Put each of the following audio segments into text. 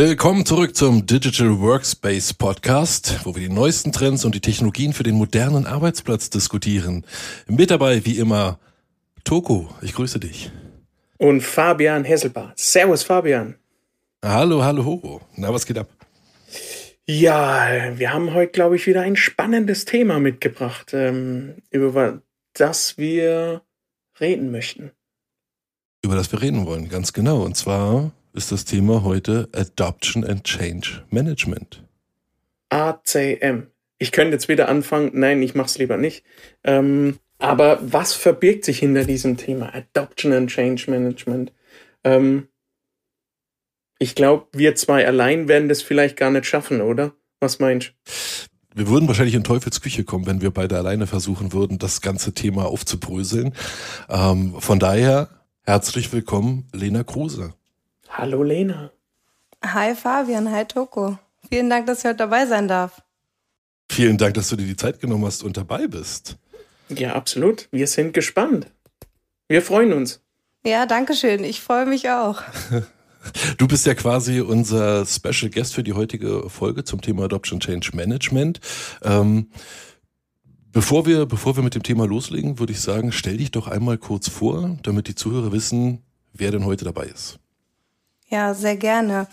Willkommen zurück zum Digital Workspace Podcast, wo wir die neuesten Trends und die Technologien für den modernen Arbeitsplatz diskutieren. Mit dabei, wie immer, Toko. Ich grüße dich. Und Fabian Hesselbart. Servus, Fabian. Hallo, hallo, ho. Na, was geht ab? Ja, wir haben heute, glaube ich, wieder ein spannendes Thema mitgebracht, ähm, über das wir reden möchten. Über das wir reden wollen, ganz genau. Und zwar ist das Thema heute Adoption and Change Management. ACM. Ich könnte jetzt wieder anfangen, nein, ich mache es lieber nicht. Ähm, aber was verbirgt sich hinter diesem Thema Adoption and Change Management? Ähm, ich glaube, wir zwei allein werden das vielleicht gar nicht schaffen, oder? Was meinst du? Wir würden wahrscheinlich in Teufels Küche kommen, wenn wir beide alleine versuchen würden, das ganze Thema aufzubröseln. Ähm, von daher herzlich willkommen, Lena Kruse. Hallo Lena. Hi Fabian, hi Toko. Vielen Dank, dass ich heute dabei sein darf. Vielen Dank, dass du dir die Zeit genommen hast und dabei bist. Ja, absolut. Wir sind gespannt. Wir freuen uns. Ja, danke schön. Ich freue mich auch. Du bist ja quasi unser Special Guest für die heutige Folge zum Thema Adoption Change Management. Ähm, bevor wir, bevor wir mit dem Thema loslegen, würde ich sagen, stell dich doch einmal kurz vor, damit die Zuhörer wissen, wer denn heute dabei ist. Ja, sehr gerne.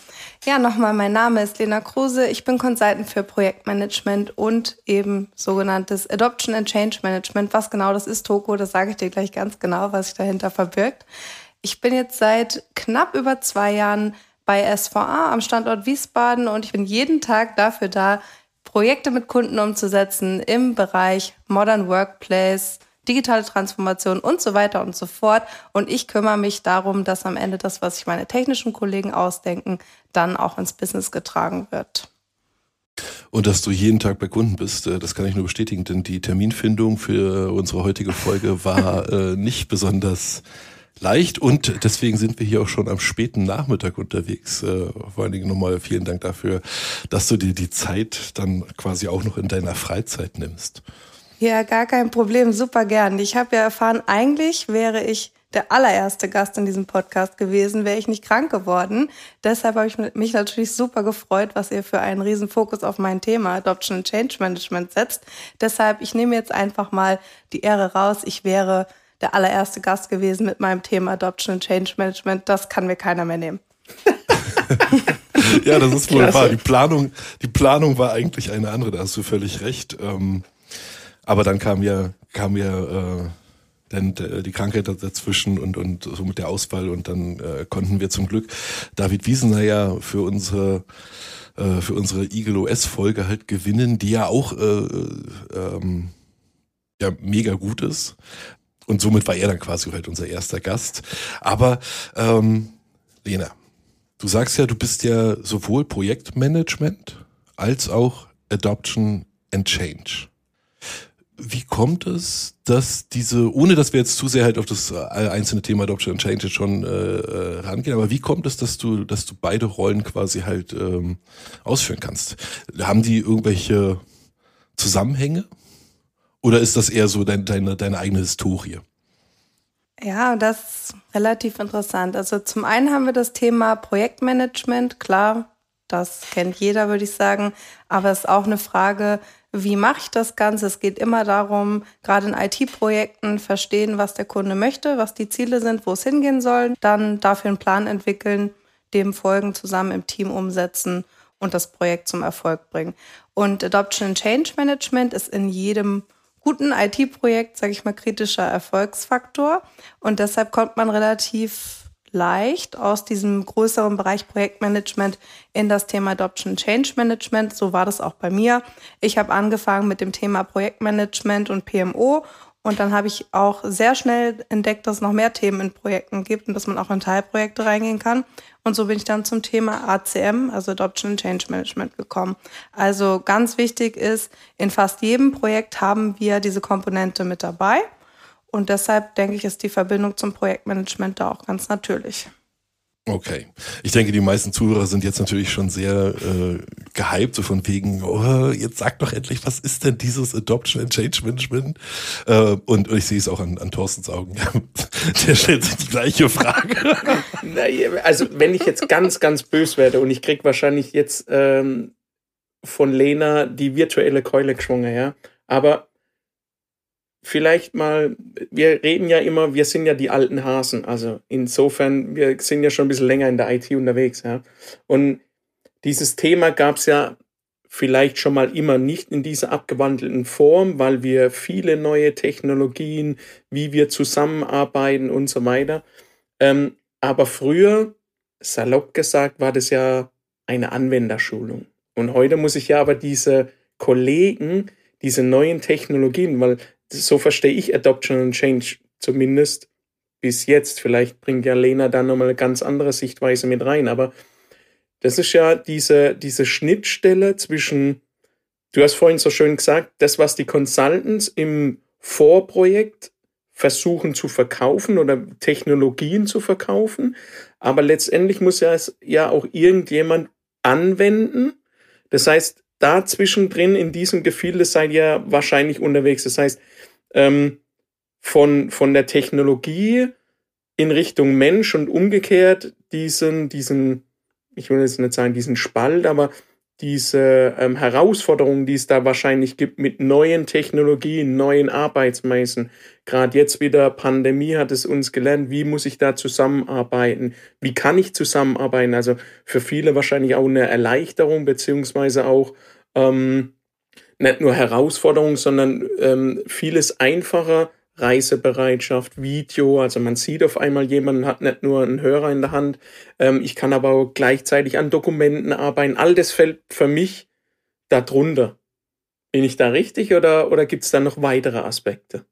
Ja, nochmal, mein Name ist Lena Kruse. Ich bin Consultant für Projektmanagement und eben sogenanntes Adoption and Change Management. Was genau das ist, Toko, das sage ich dir gleich ganz genau, was sich dahinter verbirgt. Ich bin jetzt seit knapp über zwei Jahren bei SVA am Standort Wiesbaden und ich bin jeden Tag dafür da, Projekte mit Kunden umzusetzen im Bereich Modern Workplace, digitale Transformation und so weiter und so fort. Und ich kümmere mich darum, dass am Ende das, was sich meine technischen Kollegen ausdenken, dann auch ins Business getragen wird. Und dass du jeden Tag bei Kunden bist, äh, das kann ich nur bestätigen, denn die Terminfindung für unsere heutige Folge war äh, nicht besonders leicht und deswegen sind wir hier auch schon am späten Nachmittag unterwegs. Äh, vor allen Dingen nochmal vielen Dank dafür, dass du dir die Zeit dann quasi auch noch in deiner Freizeit nimmst. Ja, gar kein Problem, super gern. Ich habe ja erfahren, eigentlich wäre ich der allererste Gast in diesem Podcast gewesen, wäre ich nicht krank geworden. Deshalb habe ich mich natürlich super gefreut, was ihr für einen riesen Fokus auf mein Thema Adoption and Change Management setzt. Deshalb, ich nehme jetzt einfach mal die Ehre raus. Ich wäre der allererste Gast gewesen mit meinem Thema Adoption and Change Management. Das kann mir keiner mehr nehmen. ja, das ist wohl wahr. Die Planung, die Planung war eigentlich eine andere, da hast du völlig recht. Ähm aber dann kam ja, kam ja äh, dann die Krankheit dazwischen und, und somit der Ausfall und dann äh, konnten wir zum Glück David Wiesener ja für unsere äh, für unsere Eagle OS Folge halt gewinnen, die ja auch äh, ähm, ja mega gut ist und somit war er dann quasi halt unser erster Gast. Aber ähm, Lena, du sagst ja, du bist ja sowohl Projektmanagement als auch Adoption and Change. Wie kommt es, dass diese, ohne dass wir jetzt zu sehr halt auf das äh, einzelne Thema Adoption and Change schon äh, äh, rangehen, aber wie kommt es, dass du, dass du beide Rollen quasi halt ähm, ausführen kannst? Haben die irgendwelche Zusammenhänge? Oder ist das eher so dein, deine, deine eigene Historie? Ja, das ist relativ interessant. Also zum einen haben wir das Thema Projektmanagement, klar, das kennt jeder, würde ich sagen. Aber es ist auch eine Frage, wie mache ich das Ganze? Es geht immer darum, gerade in IT-Projekten verstehen, was der Kunde möchte, was die Ziele sind, wo es hingehen soll, dann dafür einen Plan entwickeln, dem folgen, zusammen im Team umsetzen und das Projekt zum Erfolg bringen. Und Adoption and Change Management ist in jedem guten IT-Projekt, sage ich mal, kritischer Erfolgsfaktor. Und deshalb kommt man relativ leicht aus diesem größeren Bereich Projektmanagement in das Thema Adoption Change Management. So war das auch bei mir. Ich habe angefangen mit dem Thema Projektmanagement und PMO und dann habe ich auch sehr schnell entdeckt, dass es noch mehr Themen in Projekten gibt und dass man auch in Teilprojekte reingehen kann. Und so bin ich dann zum Thema ACM, also Adoption and Change Management, gekommen. Also ganz wichtig ist, in fast jedem Projekt haben wir diese Komponente mit dabei. Und deshalb denke ich, ist die Verbindung zum Projektmanagement da auch ganz natürlich. Okay. Ich denke, die meisten Zuhörer sind jetzt natürlich schon sehr äh, gehypt, so von wegen, oh, jetzt sag doch endlich, was ist denn dieses Adoption and Change Management? Äh, und, und ich sehe es auch an, an Thorstens Augen. Der stellt sich die gleiche Frage. also wenn ich jetzt ganz, ganz bös werde und ich krieg wahrscheinlich jetzt ähm, von Lena die virtuelle Keule geschwungen, ja. Aber vielleicht mal, wir reden ja immer, wir sind ja die alten Hasen. Also insofern, wir sind ja schon ein bisschen länger in der IT unterwegs, ja. Und dieses Thema gab es ja vielleicht schon mal immer nicht in dieser abgewandelten Form, weil wir viele neue Technologien, wie wir zusammenarbeiten und so weiter. Ähm, aber früher, salopp gesagt, war das ja eine Anwenderschulung. Und heute muss ich ja aber diese Kollegen, diese neuen Technologien, weil so verstehe ich Adoption and Change zumindest bis jetzt. Vielleicht bringt ja Lena da nochmal eine ganz andere Sichtweise mit rein, aber das ist ja diese, diese Schnittstelle zwischen, du hast vorhin so schön gesagt, das, was die Consultants im Vorprojekt versuchen zu verkaufen oder Technologien zu verkaufen, aber letztendlich muss ja es ja auch irgendjemand anwenden das heißt, da zwischendrin in diesem Gefühl, das seid ihr wahrscheinlich unterwegs. Das heißt, ähm, von, von der Technologie in Richtung Mensch und umgekehrt diesen, diesen, ich will jetzt nicht sagen diesen Spalt, aber diese ähm, Herausforderungen, die es da wahrscheinlich gibt mit neuen Technologien, neuen Arbeitsweisen. Gerade jetzt wieder Pandemie hat es uns gelernt, wie muss ich da zusammenarbeiten? Wie kann ich zusammenarbeiten? Also für viele wahrscheinlich auch eine Erleichterung, beziehungsweise auch ähm, nicht nur Herausforderung, sondern ähm, vieles einfacher, Reisebereitschaft, Video. Also man sieht auf einmal jemanden, hat nicht nur einen Hörer in der Hand. Ähm, ich kann aber auch gleichzeitig an Dokumenten arbeiten. All das fällt für mich darunter. Bin ich da richtig oder, oder gibt es da noch weitere Aspekte?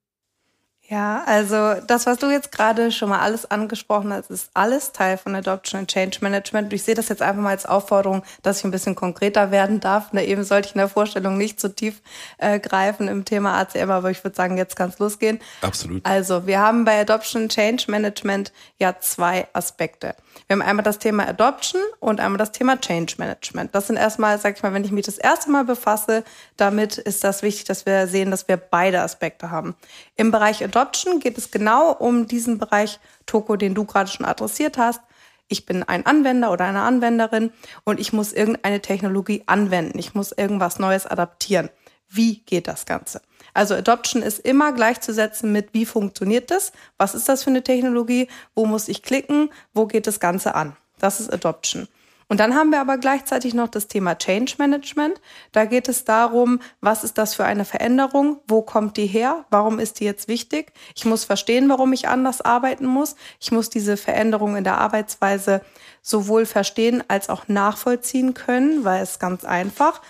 Ja, also das, was du jetzt gerade schon mal alles angesprochen hast, ist alles Teil von Adoption and Change Management. Ich sehe das jetzt einfach mal als Aufforderung, dass ich ein bisschen konkreter werden darf. Na, eben sollte ich in der Vorstellung nicht zu tief äh, greifen im Thema ACM, aber ich würde sagen, jetzt kann es losgehen. Absolut. Also, wir haben bei Adoption and Change Management ja zwei Aspekte. Wir haben einmal das Thema Adoption und einmal das Thema Change Management. Das sind erstmal, sag ich mal, wenn ich mich das erste Mal befasse, damit ist das wichtig, dass wir sehen, dass wir beide Aspekte haben. Im Bereich Adoption geht es genau um diesen Bereich Toko, den du gerade schon adressiert hast. Ich bin ein Anwender oder eine Anwenderin und ich muss irgendeine Technologie anwenden. Ich muss irgendwas Neues adaptieren. Wie geht das Ganze? Also Adoption ist immer gleichzusetzen mit, wie funktioniert das? Was ist das für eine Technologie? Wo muss ich klicken? Wo geht das Ganze an? Das ist Adoption. Und dann haben wir aber gleichzeitig noch das Thema Change Management. Da geht es darum, was ist das für eine Veränderung? Wo kommt die her? Warum ist die jetzt wichtig? Ich muss verstehen, warum ich anders arbeiten muss. Ich muss diese Veränderung in der Arbeitsweise sowohl verstehen als auch nachvollziehen können, weil es ganz einfach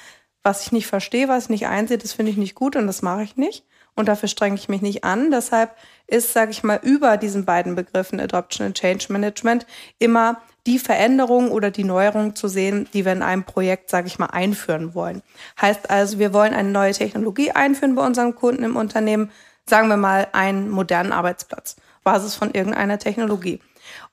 was ich nicht verstehe, was ich nicht einsehe, das finde ich nicht gut und das mache ich nicht. Und dafür strenge ich mich nicht an. Deshalb ist, sage ich mal, über diesen beiden Begriffen Adoption und Change Management immer die Veränderung oder die Neuerung zu sehen, die wir in einem Projekt, sage ich mal, einführen wollen. Heißt also, wir wollen eine neue Technologie einführen bei unseren Kunden im Unternehmen, sagen wir mal einen modernen Arbeitsplatz, Basis von irgendeiner Technologie.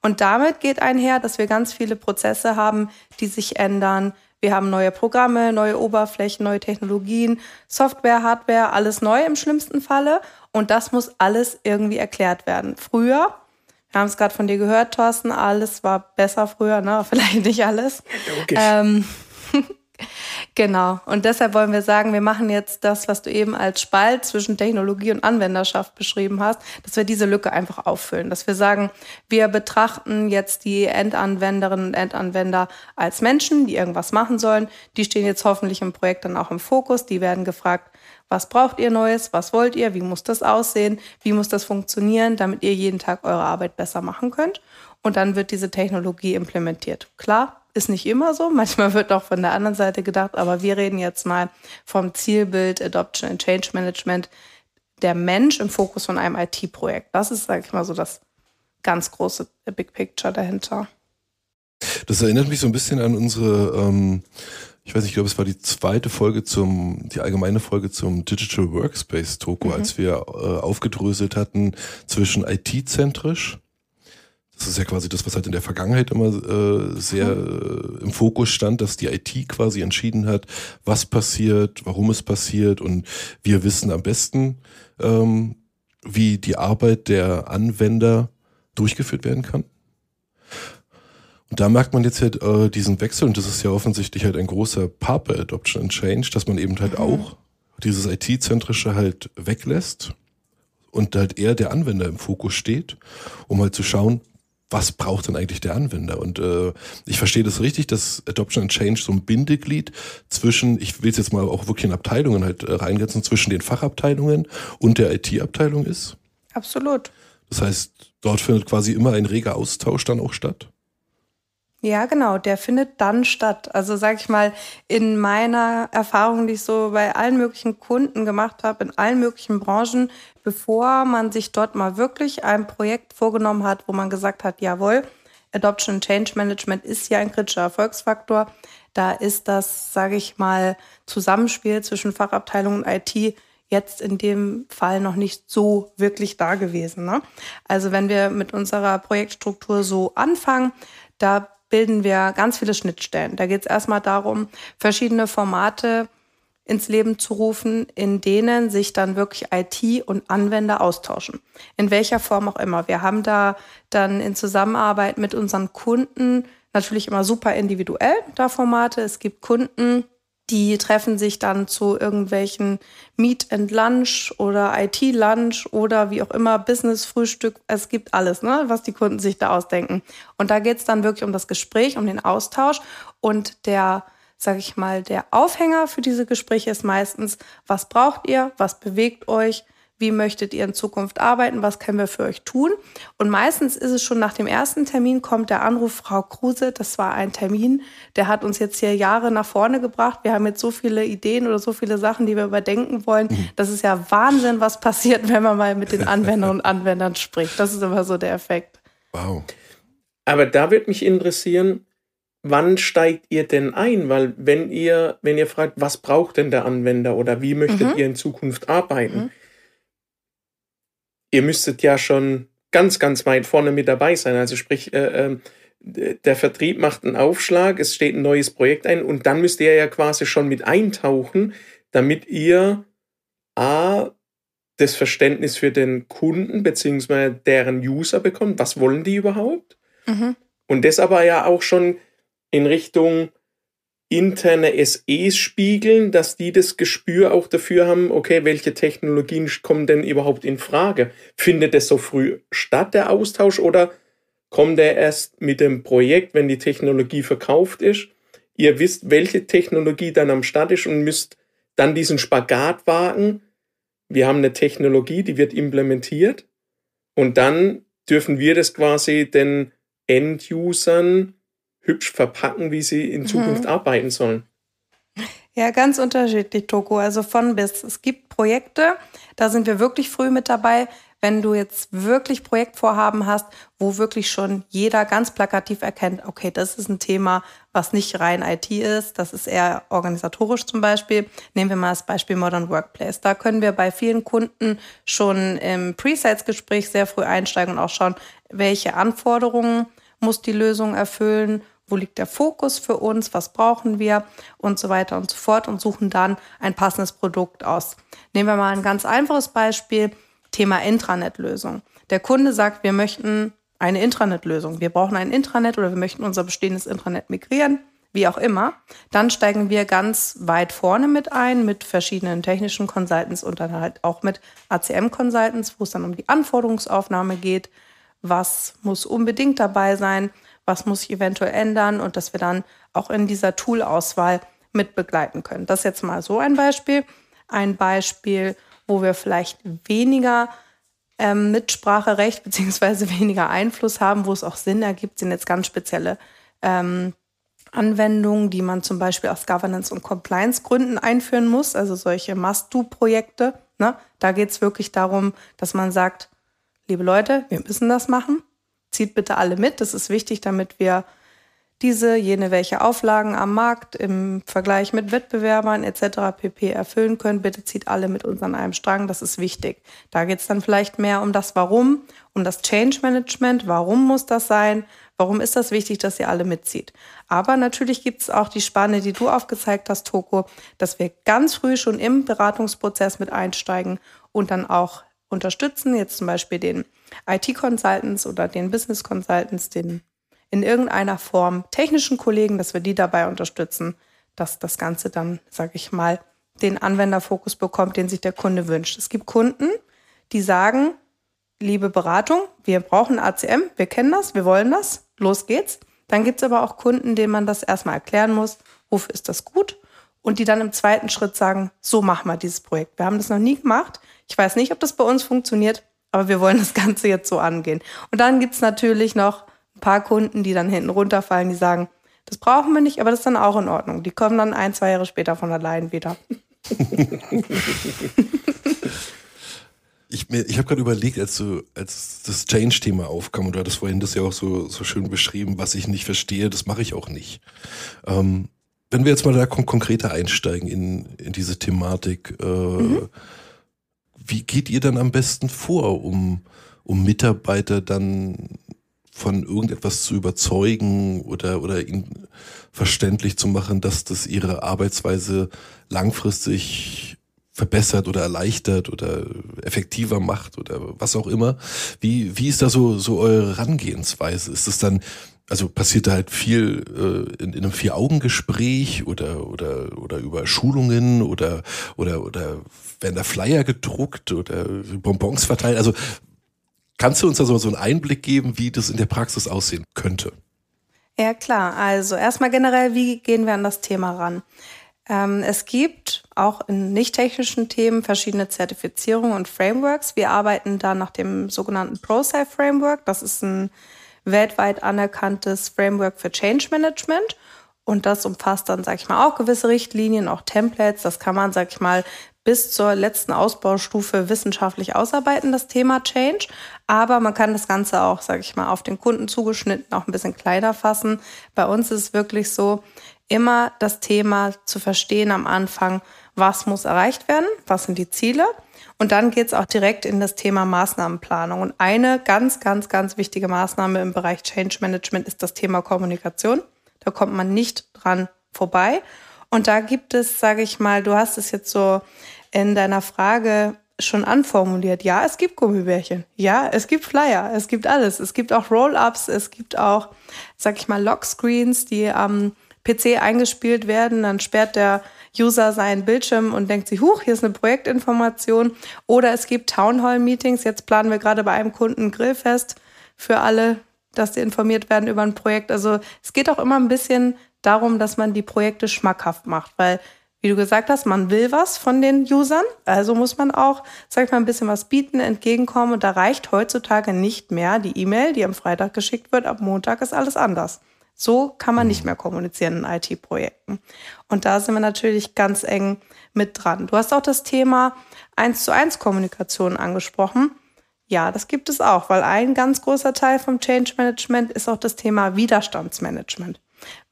Und damit geht einher, dass wir ganz viele Prozesse haben, die sich ändern, wir haben neue Programme, neue Oberflächen, neue Technologien, Software, Hardware, alles neu im schlimmsten Falle. Und das muss alles irgendwie erklärt werden. Früher, wir haben es gerade von dir gehört, Thorsten, alles war besser früher, ne? Vielleicht nicht alles. Logisch. Ähm, Genau. Und deshalb wollen wir sagen, wir machen jetzt das, was du eben als Spalt zwischen Technologie und Anwenderschaft beschrieben hast, dass wir diese Lücke einfach auffüllen. Dass wir sagen, wir betrachten jetzt die Endanwenderinnen und Endanwender als Menschen, die irgendwas machen sollen. Die stehen jetzt hoffentlich im Projekt dann auch im Fokus. Die werden gefragt, was braucht ihr Neues? Was wollt ihr? Wie muss das aussehen? Wie muss das funktionieren, damit ihr jeden Tag eure Arbeit besser machen könnt? Und dann wird diese Technologie implementiert. Klar, ist nicht immer so. Manchmal wird auch von der anderen Seite gedacht, aber wir reden jetzt mal vom Zielbild Adoption and Change Management. Der Mensch im Fokus von einem IT-Projekt. Das ist, sage ich mal, so das ganz große Big Picture dahinter. Das erinnert mich so ein bisschen an unsere, ähm, ich weiß nicht, ich glaube, es war die zweite Folge zum, die allgemeine Folge zum Digital Workspace Toko, mhm. als wir äh, aufgedröselt hatten zwischen IT-zentrisch Das ist ja quasi das, was halt in der Vergangenheit immer äh, sehr äh, im Fokus stand, dass die IT quasi entschieden hat, was passiert, warum es passiert und wir wissen am besten, ähm, wie die Arbeit der Anwender durchgeführt werden kann. Und da merkt man jetzt halt äh, diesen Wechsel und das ist ja offensichtlich halt ein großer Part bei Adoption and Change, dass man eben halt mhm. auch dieses IT-zentrische halt weglässt und halt eher der Anwender im Fokus steht, um halt zu schauen, was braucht denn eigentlich der Anwender? Und äh, ich verstehe das richtig, dass Adoption and Change so ein Bindeglied zwischen, ich will es jetzt mal auch wirklich in Abteilungen halt äh, reinsetzen, zwischen den Fachabteilungen und der IT-Abteilung ist. Absolut. Das heißt, dort findet quasi immer ein reger Austausch dann auch statt. Ja, genau, der findet dann statt. Also sag ich mal, in meiner Erfahrung, die ich so bei allen möglichen Kunden gemacht habe, in allen möglichen Branchen, bevor man sich dort mal wirklich ein Projekt vorgenommen hat, wo man gesagt hat, jawohl, Adoption and Change Management ist ja ein kritischer Erfolgsfaktor. Da ist das, sage ich mal, Zusammenspiel zwischen Fachabteilung und IT jetzt in dem Fall noch nicht so wirklich da gewesen. Ne? Also wenn wir mit unserer Projektstruktur so anfangen, da bilden wir ganz viele Schnittstellen. Da geht es erstmal darum, verschiedene Formate ins Leben zu rufen, in denen sich dann wirklich IT und Anwender austauschen. In welcher Form auch immer. Wir haben da dann in Zusammenarbeit mit unseren Kunden natürlich immer super individuell da Formate. Es gibt Kunden, die treffen sich dann zu irgendwelchen Meet and Lunch oder IT-Lunch oder wie auch immer, Business-Frühstück. Es gibt alles, ne, was die Kunden sich da ausdenken. Und da geht's dann wirklich um das Gespräch, um den Austausch. Und der, sag ich mal, der Aufhänger für diese Gespräche ist meistens, was braucht ihr, was bewegt euch, wie möchtet ihr in Zukunft arbeiten, was können wir für euch tun. Und meistens ist es schon nach dem ersten Termin kommt der Anruf, Frau Kruse, das war ein Termin, der hat uns jetzt hier Jahre nach vorne gebracht. Wir haben jetzt so viele Ideen oder so viele Sachen, die wir überdenken wollen. Mhm. Das ist ja Wahnsinn, was passiert, wenn man mal mit den Anwendern und Anwendern spricht. Das ist immer so der Effekt. Wow. Aber da würde mich interessieren, wann steigt ihr denn ein? Weil wenn ihr, wenn ihr fragt, was braucht denn der Anwender oder wie möchtet mhm. ihr in Zukunft arbeiten? Mhm ihr müsstet ja schon ganz, ganz weit vorne mit dabei sein. Also sprich, äh, äh, der Vertrieb macht einen Aufschlag, es steht ein neues Projekt ein und dann müsst ihr ja quasi schon mit eintauchen, damit ihr A, das Verständnis für den Kunden bzw. deren User bekommt. Was wollen die überhaupt? Mhm. Und das aber ja auch schon in Richtung interne SEs spiegeln, dass die das Gespür auch dafür haben, okay, welche Technologien kommen denn überhaupt in Frage? Findet es so früh statt, der Austausch, oder kommt der erst mit dem Projekt, wenn die Technologie verkauft ist? Ihr wisst, welche Technologie dann am Start ist und müsst dann diesen Spagat wagen. Wir haben eine Technologie, die wird implementiert und dann dürfen wir das quasi den End-Usern hübsch verpacken, wie sie in Zukunft mhm. arbeiten sollen. Ja, ganz unterschiedlich, Toko. Also von bis. Es gibt Projekte, da sind wir wirklich früh mit dabei. Wenn du jetzt wirklich Projektvorhaben hast, wo wirklich schon jeder ganz plakativ erkennt, okay, das ist ein Thema, was nicht rein IT ist, das ist eher organisatorisch zum Beispiel. Nehmen wir mal das Beispiel Modern Workplace. Da können wir bei vielen Kunden schon im Pre-Sales-Gespräch sehr früh einsteigen und auch schauen, welche Anforderungen muss die Lösung erfüllen, wo liegt der Fokus für uns, was brauchen wir und so weiter und so fort und suchen dann ein passendes Produkt aus. Nehmen wir mal ein ganz einfaches Beispiel, Thema Intranet-Lösung. Der Kunde sagt, wir möchten eine Intranet-Lösung. Wir brauchen ein Intranet oder wir möchten unser bestehendes Intranet migrieren, wie auch immer. Dann steigen wir ganz weit vorne mit ein, mit verschiedenen technischen Consultants und dann halt auch mit ACM-Consultants, wo es dann um die Anforderungsaufnahme geht, was muss unbedingt dabei sein, was muss sich eventuell ändern und dass wir dann auch in dieser Tool-Auswahl mit begleiten können. Das ist jetzt mal so ein Beispiel. Ein Beispiel, wo wir vielleicht weniger ähm, Mitspracherecht beziehungsweise weniger Einfluss haben, wo es auch Sinn ergibt, sind jetzt ganz spezielle ähm, Anwendungen, die man zum Beispiel aus Governance- und Compliance-Gründen einführen muss, also solche Must-Do-Projekte. Ne? Da geht es wirklich darum, dass man sagt, liebe Leute, wir müssen das machen. Zieht bitte alle mit. Das ist wichtig, damit wir diese, jene, welche Auflagen am Markt im Vergleich mit Wettbewerbern etc. pp. erfüllen können. Bitte zieht alle mit uns an einem Strang, das ist wichtig. Da geht es dann vielleicht mehr um das Warum, um das Change Management. Warum muss das sein? Warum ist das wichtig, dass ihr alle mitzieht? Aber natürlich gibt es auch die Spanne, die du aufgezeigt hast, Toko, dass wir ganz früh schon im Beratungsprozess mit einsteigen und dann auch unterstützen, jetzt zum Beispiel den IT-Consultants oder den Business Consultants, den in irgendeiner Form technischen Kollegen, dass wir die dabei unterstützen, dass das Ganze dann, sage ich mal, den Anwenderfokus bekommt, den sich der Kunde wünscht. Es gibt Kunden, die sagen, liebe Beratung, wir brauchen ACM, wir kennen das, wir wollen das, los geht's. Dann gibt es aber auch Kunden, denen man das erstmal erklären muss, wofür ist das gut? Und die dann im zweiten Schritt sagen, so machen wir dieses Projekt. Wir haben das noch nie gemacht. Ich weiß nicht, ob das bei uns funktioniert, aber wir wollen das Ganze jetzt so angehen. Und dann gibt es natürlich noch ein paar Kunden, die dann hinten runterfallen, die sagen, das brauchen wir nicht, aber das ist dann auch in Ordnung. Die kommen dann ein, zwei Jahre später von allein wieder. ich ich habe gerade überlegt, als, du, als das Change-Thema aufkam, und du hattest vorhin das ja auch so, so schön beschrieben, was ich nicht verstehe, das mache ich auch nicht. Ähm, wenn wir jetzt mal da kon konkreter einsteigen in, in diese Thematik, äh, mhm. Wie geht ihr dann am besten vor, um, um Mitarbeiter dann von irgendetwas zu überzeugen oder, oder ihnen verständlich zu machen, dass das ihre Arbeitsweise langfristig verbessert oder erleichtert oder effektiver macht oder was auch immer. Wie, wie ist da so, so eure Herangehensweise? Ist es dann, also passiert da halt viel äh, in, in einem Vier-Augen-Gespräch oder, oder, oder über Schulungen oder, oder, oder werden da Flyer gedruckt oder Bonbons verteilt? Also Kannst du uns da so einen Einblick geben, wie das in der Praxis aussehen könnte? Ja, klar. Also erstmal generell, wie gehen wir an das Thema ran? Ähm, es gibt auch in nicht technischen Themen verschiedene Zertifizierungen und Frameworks. Wir arbeiten da nach dem sogenannten ProSci Framework. Das ist ein weltweit anerkanntes Framework für Change Management. Und das umfasst dann, sag ich mal, auch gewisse Richtlinien, auch Templates. Das kann man, sag ich mal, bis zur letzten Ausbaustufe wissenschaftlich ausarbeiten, das Thema Change. Aber man kann das Ganze auch, sage ich mal, auf den Kunden zugeschnitten auch ein bisschen kleiner fassen. Bei uns ist es wirklich so, immer das Thema zu verstehen am Anfang, was muss erreicht werden, was sind die Ziele. Und dann geht es auch direkt in das Thema Maßnahmenplanung. Und eine ganz, ganz, ganz wichtige Maßnahme im Bereich Change Management ist das Thema Kommunikation. Da kommt man nicht dran vorbei. Und da gibt es, sage ich mal, du hast es jetzt so in deiner Frage schon anformuliert. Ja, es gibt Gummibärchen. Ja, es gibt Flyer. Es gibt alles. Es gibt auch Roll-ups. Es gibt auch, sag ich mal, Lockscreens, die am PC eingespielt werden. Dann sperrt der User seinen Bildschirm und denkt sich, huch, hier ist eine Projektinformation. Oder es gibt Townhall-Meetings. Jetzt planen wir gerade bei einem Kunden Grillfest für alle, dass sie informiert werden über ein Projekt. Also es geht auch immer ein bisschen darum, dass man die Projekte schmackhaft macht, weil wie du gesagt hast, man will was von den Usern, also muss man auch, sag ich mal, ein bisschen was bieten, entgegenkommen. Und da reicht heutzutage nicht mehr die E-Mail, die am Freitag geschickt wird, ab Montag ist alles anders. So kann man nicht mehr kommunizieren in IT-Projekten. Und da sind wir natürlich ganz eng mit dran. Du hast auch das Thema 1 zu 1 Kommunikation angesprochen. Ja, das gibt es auch, weil ein ganz großer Teil vom Change Management ist auch das Thema Widerstandsmanagement.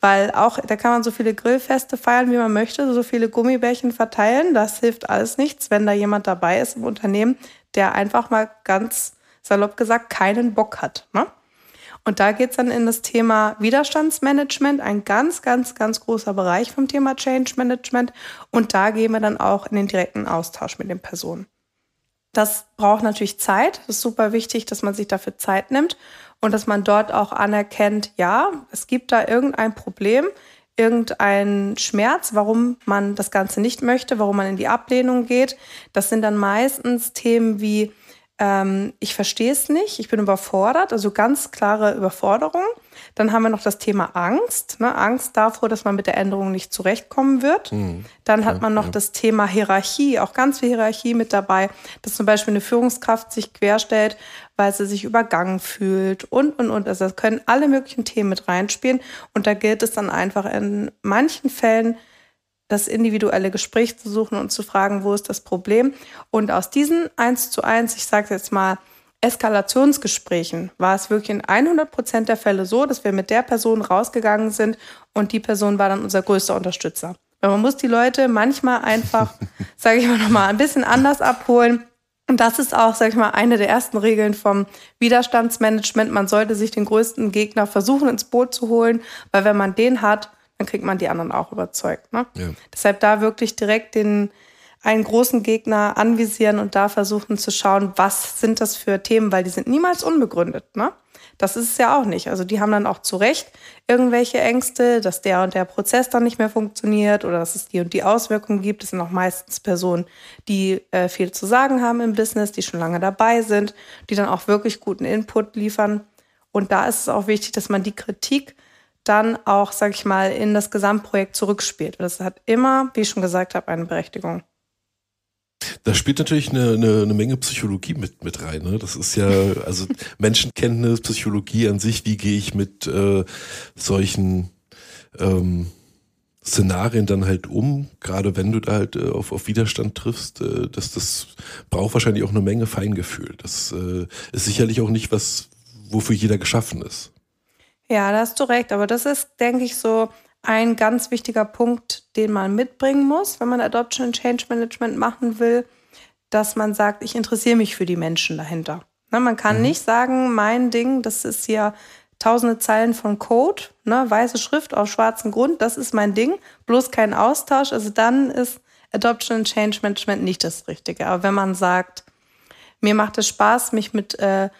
Weil auch, da kann man so viele Grillfeste feiern, wie man möchte, so viele Gummibärchen verteilen. Das hilft alles nichts, wenn da jemand dabei ist im Unternehmen, der einfach mal ganz salopp gesagt keinen Bock hat. Ne? Und da geht's dann in das Thema Widerstandsmanagement, ein ganz, ganz, ganz großer Bereich vom Thema Change Management. Und da gehen wir dann auch in den direkten Austausch mit den Personen. Das braucht natürlich Zeit. Das ist super wichtig, dass man sich dafür Zeit nimmt und dass man dort auch anerkennt, ja, es gibt da irgendein Problem, irgendein Schmerz, warum man das Ganze nicht möchte, warum man in die Ablehnung geht. Das sind dann meistens Themen wie, ähm, ich verstehe es nicht, ich bin überfordert, also ganz klare Überforderung. Dann haben wir noch das Thema Angst, ne? Angst davor, dass man mit der Änderung nicht zurechtkommen wird. Mhm. Dann hat man noch ja. das Thema Hierarchie, auch ganz viel Hierarchie mit dabei, dass zum Beispiel eine Führungskraft sich querstellt, weil sie sich übergangen fühlt und, und, und. Also das können alle möglichen Themen mit reinspielen. Und da gilt es dann einfach in manchen Fällen, das individuelle Gespräch zu suchen und zu fragen, wo ist das Problem. Und aus diesen eins zu eins, ich sage jetzt mal, Eskalationsgesprächen war es wirklich in 100 Prozent der Fälle so, dass wir mit der Person rausgegangen sind und die Person war dann unser größter Unterstützer. Weil man muss die Leute manchmal einfach, sage ich mal nochmal, ein bisschen anders abholen. Und das ist auch, sage ich mal, eine der ersten Regeln vom Widerstandsmanagement. Man sollte sich den größten Gegner versuchen ins Boot zu holen, weil wenn man den hat, dann kriegt man die anderen auch überzeugt. Ne? Ja. Deshalb da wirklich direkt den einen großen Gegner anvisieren und da versuchen zu schauen, was sind das für Themen, weil die sind niemals unbegründet. Ne? Das ist es ja auch nicht. Also die haben dann auch zu Recht irgendwelche Ängste, dass der und der Prozess dann nicht mehr funktioniert oder dass es die und die Auswirkungen gibt. Das sind auch meistens Personen, die äh, viel zu sagen haben im Business, die schon lange dabei sind, die dann auch wirklich guten Input liefern. Und da ist es auch wichtig, dass man die Kritik dann auch, sag ich mal, in das Gesamtprojekt zurückspielt. Das hat immer, wie ich schon gesagt habe, eine Berechtigung. Da spielt natürlich eine, eine, eine Menge Psychologie mit, mit rein. Ne? Das ist ja, also Menschenkenntnis, Psychologie an sich, wie gehe ich mit äh, solchen ähm, Szenarien dann halt um, gerade wenn du da halt äh, auf, auf Widerstand triffst, äh, dass das braucht wahrscheinlich auch eine Menge Feingefühl. Das äh, ist sicherlich auch nicht was, wofür jeder geschaffen ist. Ja, da hast du recht, aber das ist, denke ich, so ein ganz wichtiger Punkt, den man mitbringen muss, wenn man Adoption and Change Management machen will, dass man sagt, ich interessiere mich für die Menschen dahinter. Ne, man kann mhm. nicht sagen, mein Ding, das ist hier tausende Zeilen von Code, ne, weiße Schrift auf schwarzem Grund, das ist mein Ding, bloß kein Austausch. Also dann ist Adoption and Change Management nicht das Richtige. Aber wenn man sagt, mir macht es Spaß, mich mit äh,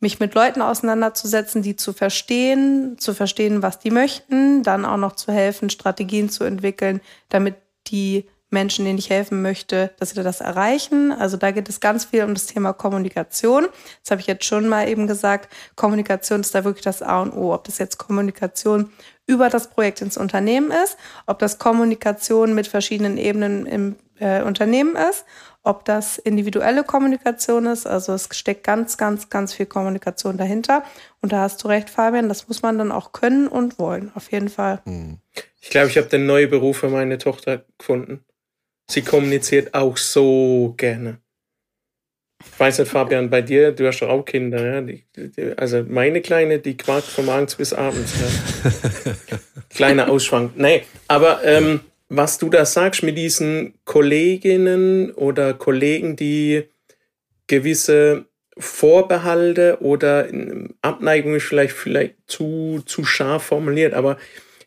mich mit Leuten auseinanderzusetzen, die zu verstehen, zu verstehen, was die möchten, dann auch noch zu helfen, Strategien zu entwickeln, damit die Menschen, denen ich helfen möchte, dass sie das erreichen. Also da geht es ganz viel um das Thema Kommunikation. Das habe ich jetzt schon mal eben gesagt. Kommunikation ist da wirklich das A und O. Ob das jetzt Kommunikation über das Projekt ins Unternehmen ist, ob das Kommunikation mit verschiedenen Ebenen im äh, Unternehmen ist, ob das individuelle Kommunikation ist. Also es steckt ganz, ganz, ganz viel Kommunikation dahinter. Und da hast du recht, Fabian, das muss man dann auch können und wollen, auf jeden Fall. Hm. Ich glaube, ich habe den neuen Beruf für meine Tochter gefunden. Sie kommuniziert auch so gerne. Ich weiß nicht, Fabian, bei dir, du hast doch auch Kinder, ja? Die, die, also meine Kleine, die quakt von morgens bis abends. Ja? Kleiner Ausschwank. Nee, aber ähm, was du da sagst mit diesen Kolleginnen oder Kollegen, die gewisse Vorbehalte oder Abneigung ist vielleicht, vielleicht zu, zu scharf formuliert, aber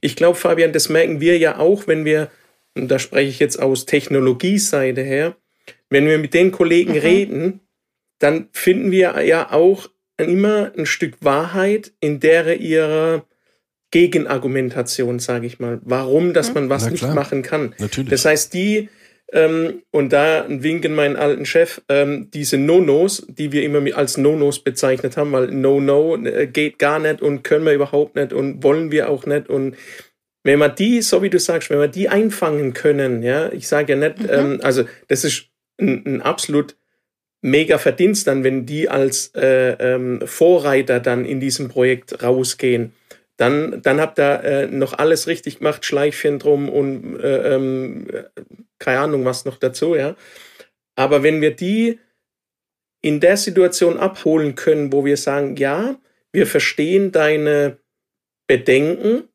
ich glaube, Fabian, das merken wir ja auch, wenn wir, und da spreche ich jetzt aus Technologieseite her, wenn wir mit den Kollegen mhm. reden, dann finden wir ja auch immer ein Stück Wahrheit in der ihrer Gegenargumentation, sage ich mal, warum, dass man was nicht machen kann. Natürlich. Das heißt, die, ähm, und da ein Wink in meinen alten Chef, ähm, diese No-Nos, die wir immer als No-Nos bezeichnet haben, weil No-No äh, geht gar nicht und können wir überhaupt nicht und wollen wir auch nicht und wenn wir die, so wie du sagst, wenn wir die einfangen können, ja, ich sage ja nicht, mhm. ähm, also das ist ein, ein absolut mega Verdienst dann, wenn die als äh, ähm, Vorreiter dann in diesem Projekt rausgehen dann, dann habt ihr äh, noch alles richtig gemacht, Schleichchen drum und äh, ähm, keine Ahnung was noch dazu, ja. Aber wenn wir die in der Situation abholen können, wo wir sagen, ja, wir verstehen deine Bedenken,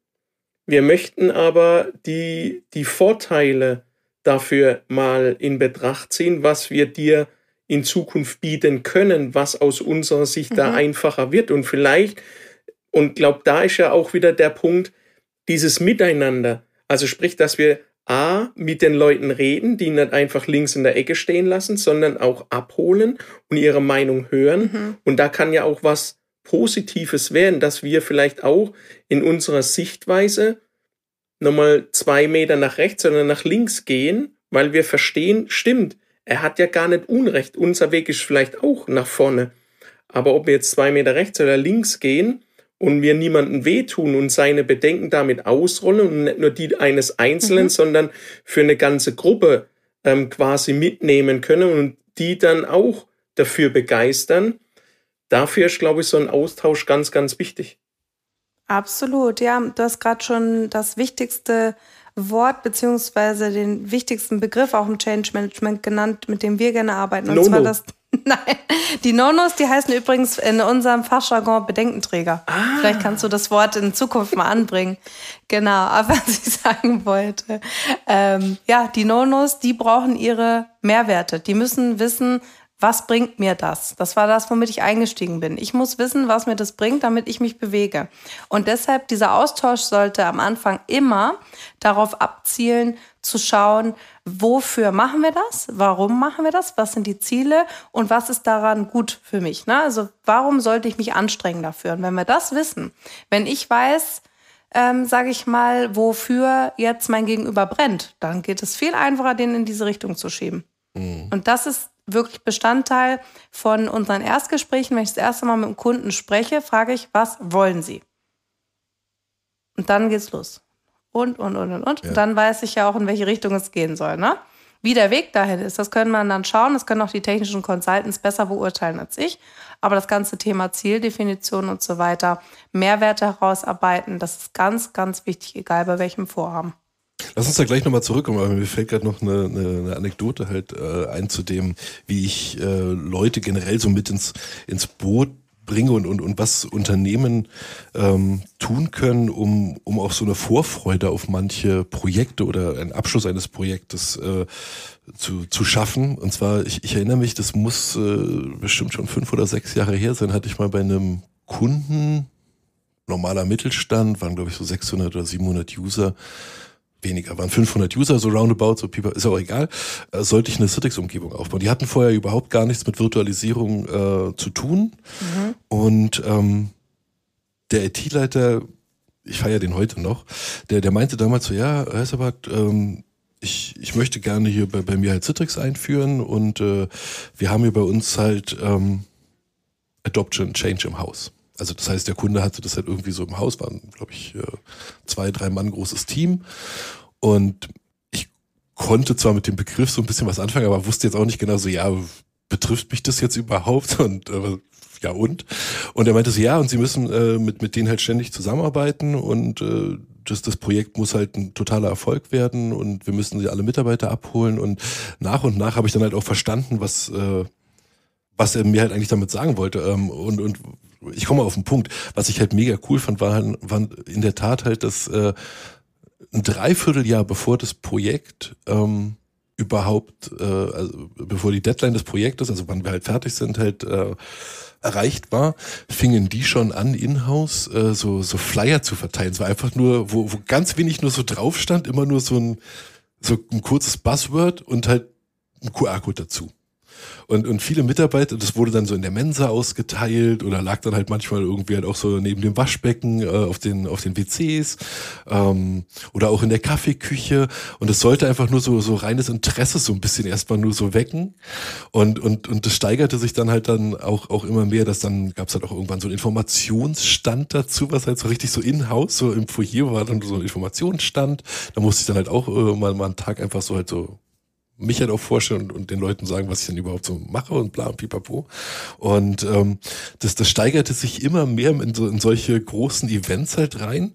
wir möchten aber die, die Vorteile dafür mal in Betracht ziehen, was wir dir in Zukunft bieten können, was aus unserer Sicht mhm. da einfacher wird. Und vielleicht und glaube, da ist ja auch wieder der Punkt, dieses Miteinander. Also sprich, dass wir A, mit den Leuten reden, die nicht einfach links in der Ecke stehen lassen, sondern auch abholen und ihre Meinung hören. Mhm. Und da kann ja auch was Positives werden, dass wir vielleicht auch in unserer Sichtweise nochmal zwei Meter nach rechts, sondern nach links gehen, weil wir verstehen, stimmt, er hat ja gar nicht Unrecht. Unser Weg ist vielleicht auch nach vorne. Aber ob wir jetzt zwei Meter rechts oder links gehen, und wir niemanden wehtun und seine Bedenken damit ausrollen und nicht nur die eines Einzelnen, mhm. sondern für eine ganze Gruppe ähm, quasi mitnehmen können und die dann auch dafür begeistern. Dafür ist, glaube ich, so ein Austausch ganz, ganz wichtig. Absolut, ja. Du hast gerade schon das wichtigste Wort beziehungsweise den wichtigsten Begriff auch im Change Management genannt, mit dem wir gerne arbeiten. Und no, zwar no. das Nein, die Nonos, die heißen übrigens in unserem Fachjargon Bedenkenträger. Ah. Vielleicht kannst du das Wort in Zukunft mal anbringen. Genau, aber was ich sagen wollte. Ähm, ja, die Nonos, die brauchen ihre Mehrwerte. Die müssen wissen, was bringt mir das? Das war das, womit ich eingestiegen bin. Ich muss wissen, was mir das bringt, damit ich mich bewege. Und deshalb, dieser Austausch sollte am Anfang immer darauf abzielen, zu schauen, wofür machen wir das? Warum machen wir das? Was sind die Ziele? Und was ist daran gut für mich? Ne? Also warum sollte ich mich anstrengen dafür? Und wenn wir das wissen, wenn ich weiß, ähm, sage ich mal, wofür jetzt mein Gegenüber brennt, dann geht es viel einfacher, den in diese Richtung zu schieben. Mhm. Und das ist wirklich Bestandteil von unseren Erstgesprächen. Wenn ich das erste Mal mit dem Kunden spreche, frage ich, was wollen Sie? Und dann geht's los. Und, und, und, und, und. Ja. Und dann weiß ich ja auch, in welche Richtung es gehen soll. Ne? Wie der Weg dahin ist, das können man dann schauen. Das können auch die technischen Consultants besser beurteilen als ich. Aber das ganze Thema Zieldefinition und so weiter, Mehrwerte herausarbeiten, das ist ganz, ganz wichtig, egal bei welchem Vorhaben. Lass uns da gleich nochmal zurückkommen, aber mir fällt gerade noch eine, eine, eine Anekdote halt äh, ein zu dem, wie ich äh, Leute generell so mit ins, ins Boot bringe und, und, und was Unternehmen ähm, tun können, um, um auch so eine Vorfreude auf manche Projekte oder einen Abschluss eines Projektes äh, zu, zu schaffen. Und zwar, ich, ich erinnere mich, das muss äh, bestimmt schon fünf oder sechs Jahre her sein, hatte ich mal bei einem Kunden, normaler Mittelstand, waren glaube ich so 600 oder 700 User, weniger, waren 500 User, so roundabout, so Pieper, ist auch egal, äh, sollte ich eine Citrix-Umgebung aufbauen. Die hatten vorher überhaupt gar nichts mit Virtualisierung äh, zu tun. Mhm. Und ähm, der IT-Leiter, ich feiere den heute noch, der, der meinte damals so, ja, Herr Sabbat, ähm, ich, ich möchte gerne hier bei, bei mir halt Citrix einführen und äh, wir haben hier bei uns halt ähm, Adoption Change im Haus. Also das heißt, der Kunde hatte das halt irgendwie so im Haus, waren, glaube ich, äh, zwei, drei Mann großes Team. Und ich konnte zwar mit dem Begriff so ein bisschen was anfangen, aber wusste jetzt auch nicht genau so, ja, betrifft mich das jetzt überhaupt? Und äh, ja und? Und er meinte so, ja, und sie müssen äh, mit, mit denen halt ständig zusammenarbeiten und äh, das, das Projekt muss halt ein totaler Erfolg werden und wir müssen sie alle Mitarbeiter abholen. Und nach und nach habe ich dann halt auch verstanden, was, äh, was er mir halt eigentlich damit sagen wollte. Ähm, und, und ich komme auf den Punkt. Was ich halt mega cool fand, war, war in der Tat halt, dass äh, ein Dreivierteljahr bevor das Projekt ähm, überhaupt, äh, also bevor die Deadline des Projektes, also wann wir halt fertig sind, halt äh, erreicht war, fingen die schon an, in-house äh, so, so Flyer zu verteilen. War einfach nur, wo, wo ganz wenig nur so drauf stand, immer nur so ein, so ein kurzes Buzzword und halt ein QR-Code dazu. Und, und viele Mitarbeiter, das wurde dann so in der Mensa ausgeteilt oder lag dann halt manchmal irgendwie halt auch so neben dem Waschbecken äh, auf den auf den WCs ähm, oder auch in der Kaffeeküche. Und es sollte einfach nur so so reines Interesse so ein bisschen erstmal nur so wecken. Und und und das steigerte sich dann halt dann auch auch immer mehr, dass dann gab es halt auch irgendwann so einen Informationsstand dazu, was halt so richtig so in-house so im Foyer war dann so ein Informationsstand. Da musste ich dann halt auch äh, mal mal einen Tag einfach so halt so mich halt auch vorstellen und, und den Leuten sagen, was ich denn überhaupt so mache und bla und pipapo. Und ähm, das, das steigerte sich immer mehr in, so, in solche großen Events halt rein.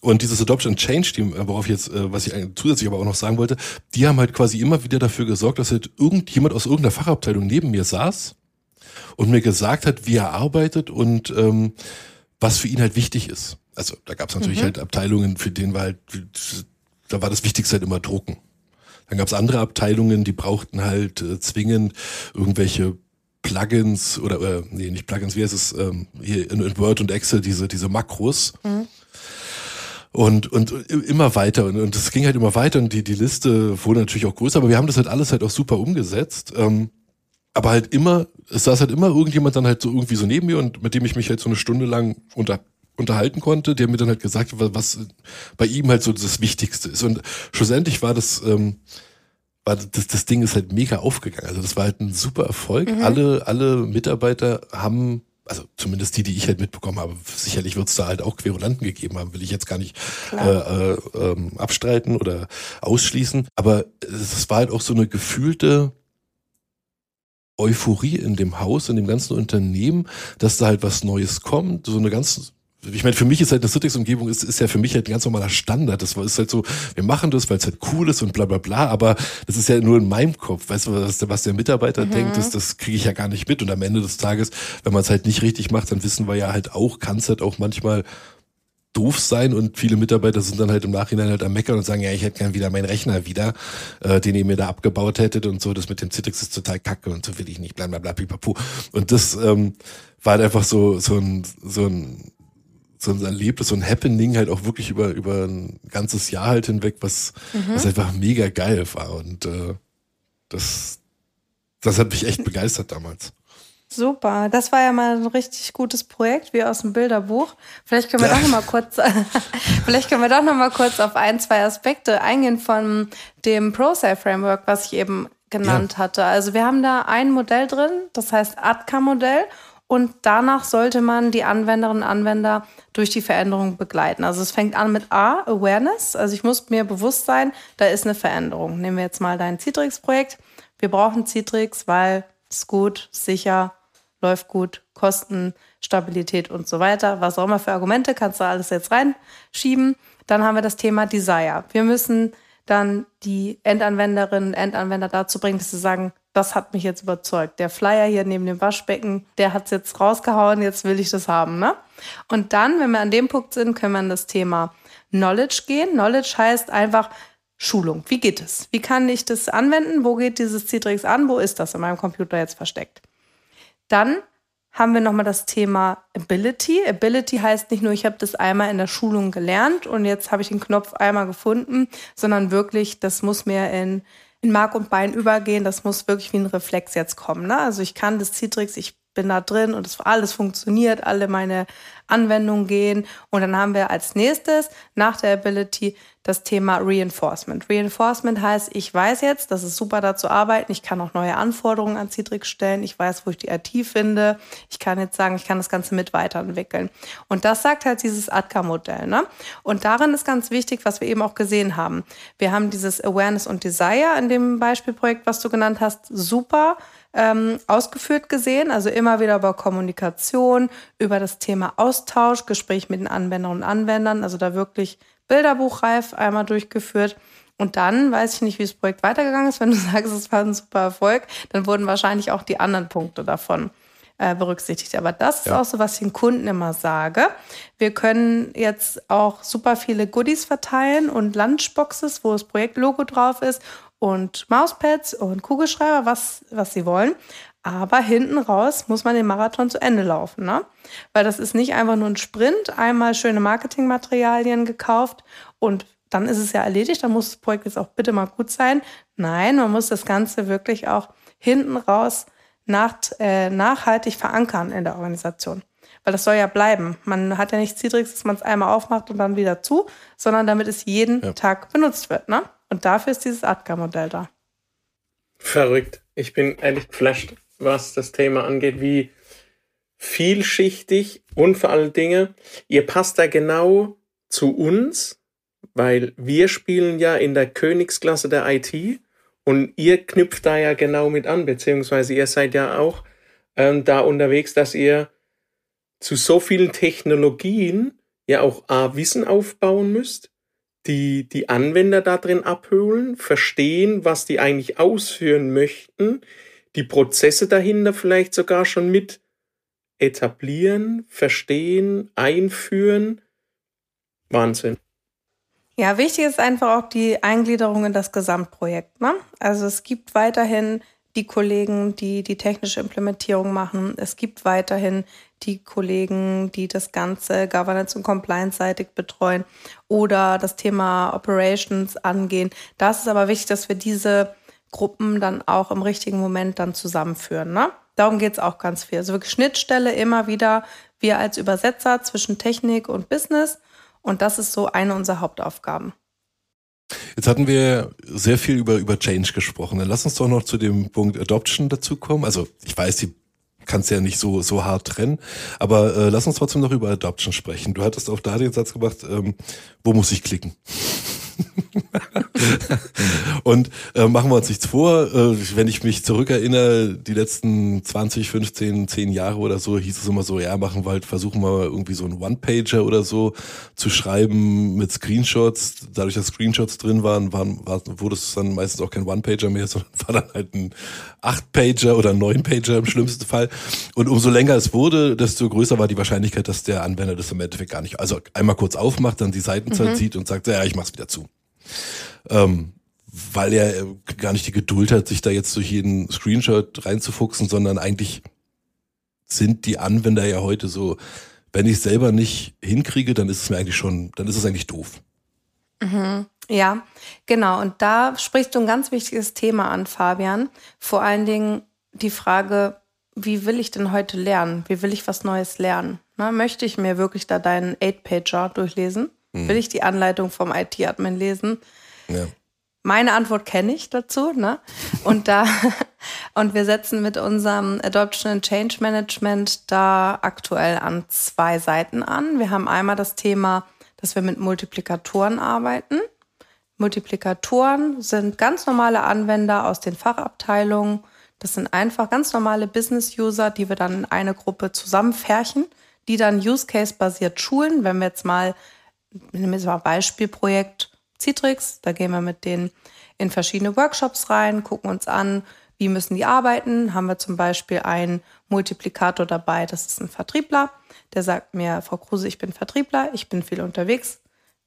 Und dieses Adoption Change Team, äh, worauf jetzt, äh, was ich zusätzlich aber auch noch sagen wollte, die haben halt quasi immer wieder dafür gesorgt, dass halt irgendjemand aus irgendeiner Fachabteilung neben mir saß und mir gesagt hat, wie er arbeitet und ähm, was für ihn halt wichtig ist. Also da gab es natürlich mhm. halt Abteilungen, für denen war halt, da war das Wichtigste halt immer Drucken. Dann gab es andere Abteilungen, die brauchten halt äh, zwingend irgendwelche Plugins oder äh, nee, nicht Plugins, wie heißt es ähm, hier in, in Word und Excel diese diese Makros. Mhm. Und, und immer weiter und, und das ging halt immer weiter und die, die Liste wurde natürlich auch größer, aber wir haben das halt alles halt auch super umgesetzt. Ähm, aber halt immer, es saß halt immer irgendjemand dann halt so irgendwie so neben mir und mit dem ich mich halt so eine Stunde lang unter, unterhalten konnte, der mir dann halt gesagt hat, was bei ihm halt so das Wichtigste ist. Und schlussendlich war das, ähm, war das, das Ding ist halt mega aufgegangen. Also das war halt ein super Erfolg. Mhm. Alle, alle Mitarbeiter haben also zumindest die, die ich halt mitbekommen habe, sicherlich wird es da halt auch Querulanten gegeben haben, will ich jetzt gar nicht äh, äh, ähm, abstreiten oder ausschließen. Aber es war halt auch so eine gefühlte Euphorie in dem Haus, in dem ganzen Unternehmen, dass da halt was Neues kommt, so eine ganz ich meine, für mich ist halt eine Citrix-Umgebung ist, ist ja für mich halt ein ganz normaler Standard. Das ist halt so, wir machen das, weil es halt cool ist und bla bla bla, aber das ist ja nur in meinem Kopf. Weißt du, was, was der Mitarbeiter mhm. denkt, das, das kriege ich ja gar nicht mit. Und am Ende des Tages, wenn man es halt nicht richtig macht, dann wissen wir ja halt auch, kann es halt auch manchmal doof sein und viele Mitarbeiter sind dann halt im Nachhinein halt am Meckern und sagen, ja, ich hätte gern wieder meinen Rechner wieder, äh, den ihr mir da abgebaut hättet und so, das mit dem Citrix ist total kacke und so will ich nicht, bla bla bla pipapo. Und das ähm, war halt einfach so, so ein, so ein so ein Erlebnis, so ein Happening halt auch wirklich über, über ein ganzes Jahr halt hinweg, was, mhm. was einfach mega geil war. Und äh, das, das hat mich echt begeistert damals. Super, das war ja mal ein richtig gutes Projekt, wie aus dem Bilderbuch. Vielleicht können wir ja. doch noch mal kurz, vielleicht können wir doch noch mal kurz auf ein, zwei Aspekte eingehen von dem ProSafe Framework, was ich eben genannt ja. hatte. Also wir haben da ein Modell drin, das heißt ATKA-Modell und danach sollte man die Anwenderinnen und Anwender durch die Veränderung begleiten. Also es fängt an mit A, Awareness. Also ich muss mir bewusst sein, da ist eine Veränderung. Nehmen wir jetzt mal dein Citrix-Projekt. Wir brauchen Citrix, weil es gut, sicher, läuft gut, Kosten, Stabilität und so weiter. Was auch immer für Argumente kannst du alles jetzt reinschieben. Dann haben wir das Thema Desire. Wir müssen dann die Endanwenderinnen, Endanwender dazu bringen, dass sie sagen, das hat mich jetzt überzeugt. Der Flyer hier neben dem Waschbecken, der hat es jetzt rausgehauen, jetzt will ich das haben. Ne? Und dann, wenn wir an dem Punkt sind, können wir an das Thema Knowledge gehen. Knowledge heißt einfach Schulung. Wie geht es? Wie kann ich das anwenden? Wo geht dieses Citrix an? Wo ist das in meinem Computer jetzt versteckt? Dann haben wir nochmal das Thema Ability. Ability heißt nicht nur, ich habe das einmal in der Schulung gelernt und jetzt habe ich den Knopf einmal gefunden, sondern wirklich, das muss mir in in Mark und Bein übergehen. Das muss wirklich wie ein Reflex jetzt kommen. Ne? Also ich kann das Citrix, ich bin da drin und es alles funktioniert, alle meine Anwendungen gehen. Und dann haben wir als nächstes nach der Ability das Thema Reinforcement. Reinforcement heißt, ich weiß jetzt, das ist super da zu arbeiten. Ich kann auch neue Anforderungen an Citrix stellen. Ich weiß, wo ich die IT finde. Ich kann jetzt sagen, ich kann das Ganze mit weiterentwickeln. Und das sagt halt dieses ATKA-Modell. Ne? Und darin ist ganz wichtig, was wir eben auch gesehen haben. Wir haben dieses Awareness und Desire in dem Beispielprojekt, was du genannt hast, super ähm, ausgeführt gesehen. Also immer wieder über Kommunikation, über das Thema Austausch, Gespräch mit den Anwenderinnen und Anwendern, also da wirklich bilderbuchreif einmal durchgeführt. Und dann weiß ich nicht, wie das Projekt weitergegangen ist. Wenn du sagst, es war ein super Erfolg, dann wurden wahrscheinlich auch die anderen Punkte davon äh, berücksichtigt. Aber das ist ja. auch so, was ich den Kunden immer sage. Wir können jetzt auch super viele Goodies verteilen und Lunchboxes, wo das Projektlogo drauf ist und Mauspads und Kugelschreiber, was, was sie wollen. Aber hinten raus muss man den Marathon zu Ende laufen, ne? Weil das ist nicht einfach nur ein Sprint, einmal schöne Marketingmaterialien gekauft und dann ist es ja erledigt, dann muss das Projekt jetzt auch bitte mal gut sein. Nein, man muss das Ganze wirklich auch hinten raus nach, äh, nachhaltig verankern in der Organisation. Weil das soll ja bleiben. Man hat ja nicht Citrix, dass man es einmal aufmacht und dann wieder zu, sondern damit es jeden ja. Tag benutzt wird, ne? Und dafür ist dieses ATKA-Modell da. Verrückt. Ich bin ehrlich geflasht, was das Thema angeht, wie vielschichtig und vor allen Dingen, ihr passt da genau zu uns, weil wir spielen ja in der Königsklasse der IT und ihr knüpft da ja genau mit an, beziehungsweise ihr seid ja auch ähm, da unterwegs, dass ihr zu so vielen Technologien ja auch A, Wissen aufbauen müsst, die, die Anwender da drin abholen, verstehen, was die eigentlich ausführen möchten, die Prozesse dahinter vielleicht sogar schon mit etablieren, verstehen, einführen. Wahnsinn. Ja, wichtig ist einfach auch die Eingliederung in das Gesamtprojekt. Ne? Also es gibt weiterhin die Kollegen, die die technische Implementierung machen. Es gibt weiterhin die Kollegen, die das Ganze Governance und Compliance-seitig betreuen oder das Thema Operations angehen. Das ist aber wichtig, dass wir diese Gruppen dann auch im richtigen Moment dann zusammenführen. Ne? Darum geht es auch ganz viel. Also wirklich Schnittstelle immer wieder, wir als Übersetzer zwischen Technik und Business. Und das ist so eine unserer Hauptaufgaben. Jetzt hatten wir sehr viel über, über Change gesprochen. Dann lass uns doch noch zu dem Punkt Adoption dazukommen. Also ich weiß, die kannst ja nicht so, so hart trennen, aber äh, lass uns trotzdem noch über Adoption sprechen. Du hattest auch da den Satz gemacht, ähm, wo muss ich klicken? Und äh, machen wir uns nichts vor, äh, wenn ich mich zurückerinnere, die letzten 20, 15, 10 Jahre oder so, hieß es immer so, ja, machen wir halt, versuchen wir mal irgendwie so einen One-Pager oder so zu schreiben mit Screenshots. Dadurch, dass Screenshots drin waren, waren war, wurde es dann meistens auch kein One-Pager mehr, sondern war dann halt ein Acht-Pager oder Neun-Pager im schlimmsten Fall. Und umso länger es wurde, desto größer war die Wahrscheinlichkeit, dass der Anwender das im Endeffekt gar nicht, also einmal kurz aufmacht, dann die Seitenzahl mhm. zieht und sagt, ja, ich mach's wieder zu. Ähm, weil er gar nicht die Geduld hat, sich da jetzt durch jeden Screenshot reinzufuchsen, sondern eigentlich sind die Anwender ja heute so, wenn ich es selber nicht hinkriege, dann ist es mir eigentlich schon, dann ist es eigentlich doof. Mhm. Ja, genau. Und da sprichst du ein ganz wichtiges Thema an, Fabian. Vor allen Dingen die Frage, wie will ich denn heute lernen? Wie will ich was Neues lernen? Na, möchte ich mir wirklich da deinen Eight-Pager durchlesen? Mhm. Will ich die Anleitung vom IT-Admin lesen? Ja. Meine Antwort kenne ich dazu, ne? Und da und wir setzen mit unserem Adoption and Change Management da aktuell an zwei Seiten an. Wir haben einmal das Thema, dass wir mit Multiplikatoren arbeiten. Multiplikatoren sind ganz normale Anwender aus den Fachabteilungen. Das sind einfach ganz normale Business-User, die wir dann in eine Gruppe zusammenfärchen, die dann Use-Case-basiert schulen. Wenn wir jetzt mal, nehmen wir jetzt mal Beispielprojekt, Citrix. Da gehen wir mit denen in verschiedene Workshops rein, gucken uns an, wie müssen die arbeiten. Haben wir zum Beispiel einen Multiplikator dabei, das ist ein Vertriebler. Der sagt mir, Frau Kruse, ich bin Vertriebler, ich bin viel unterwegs.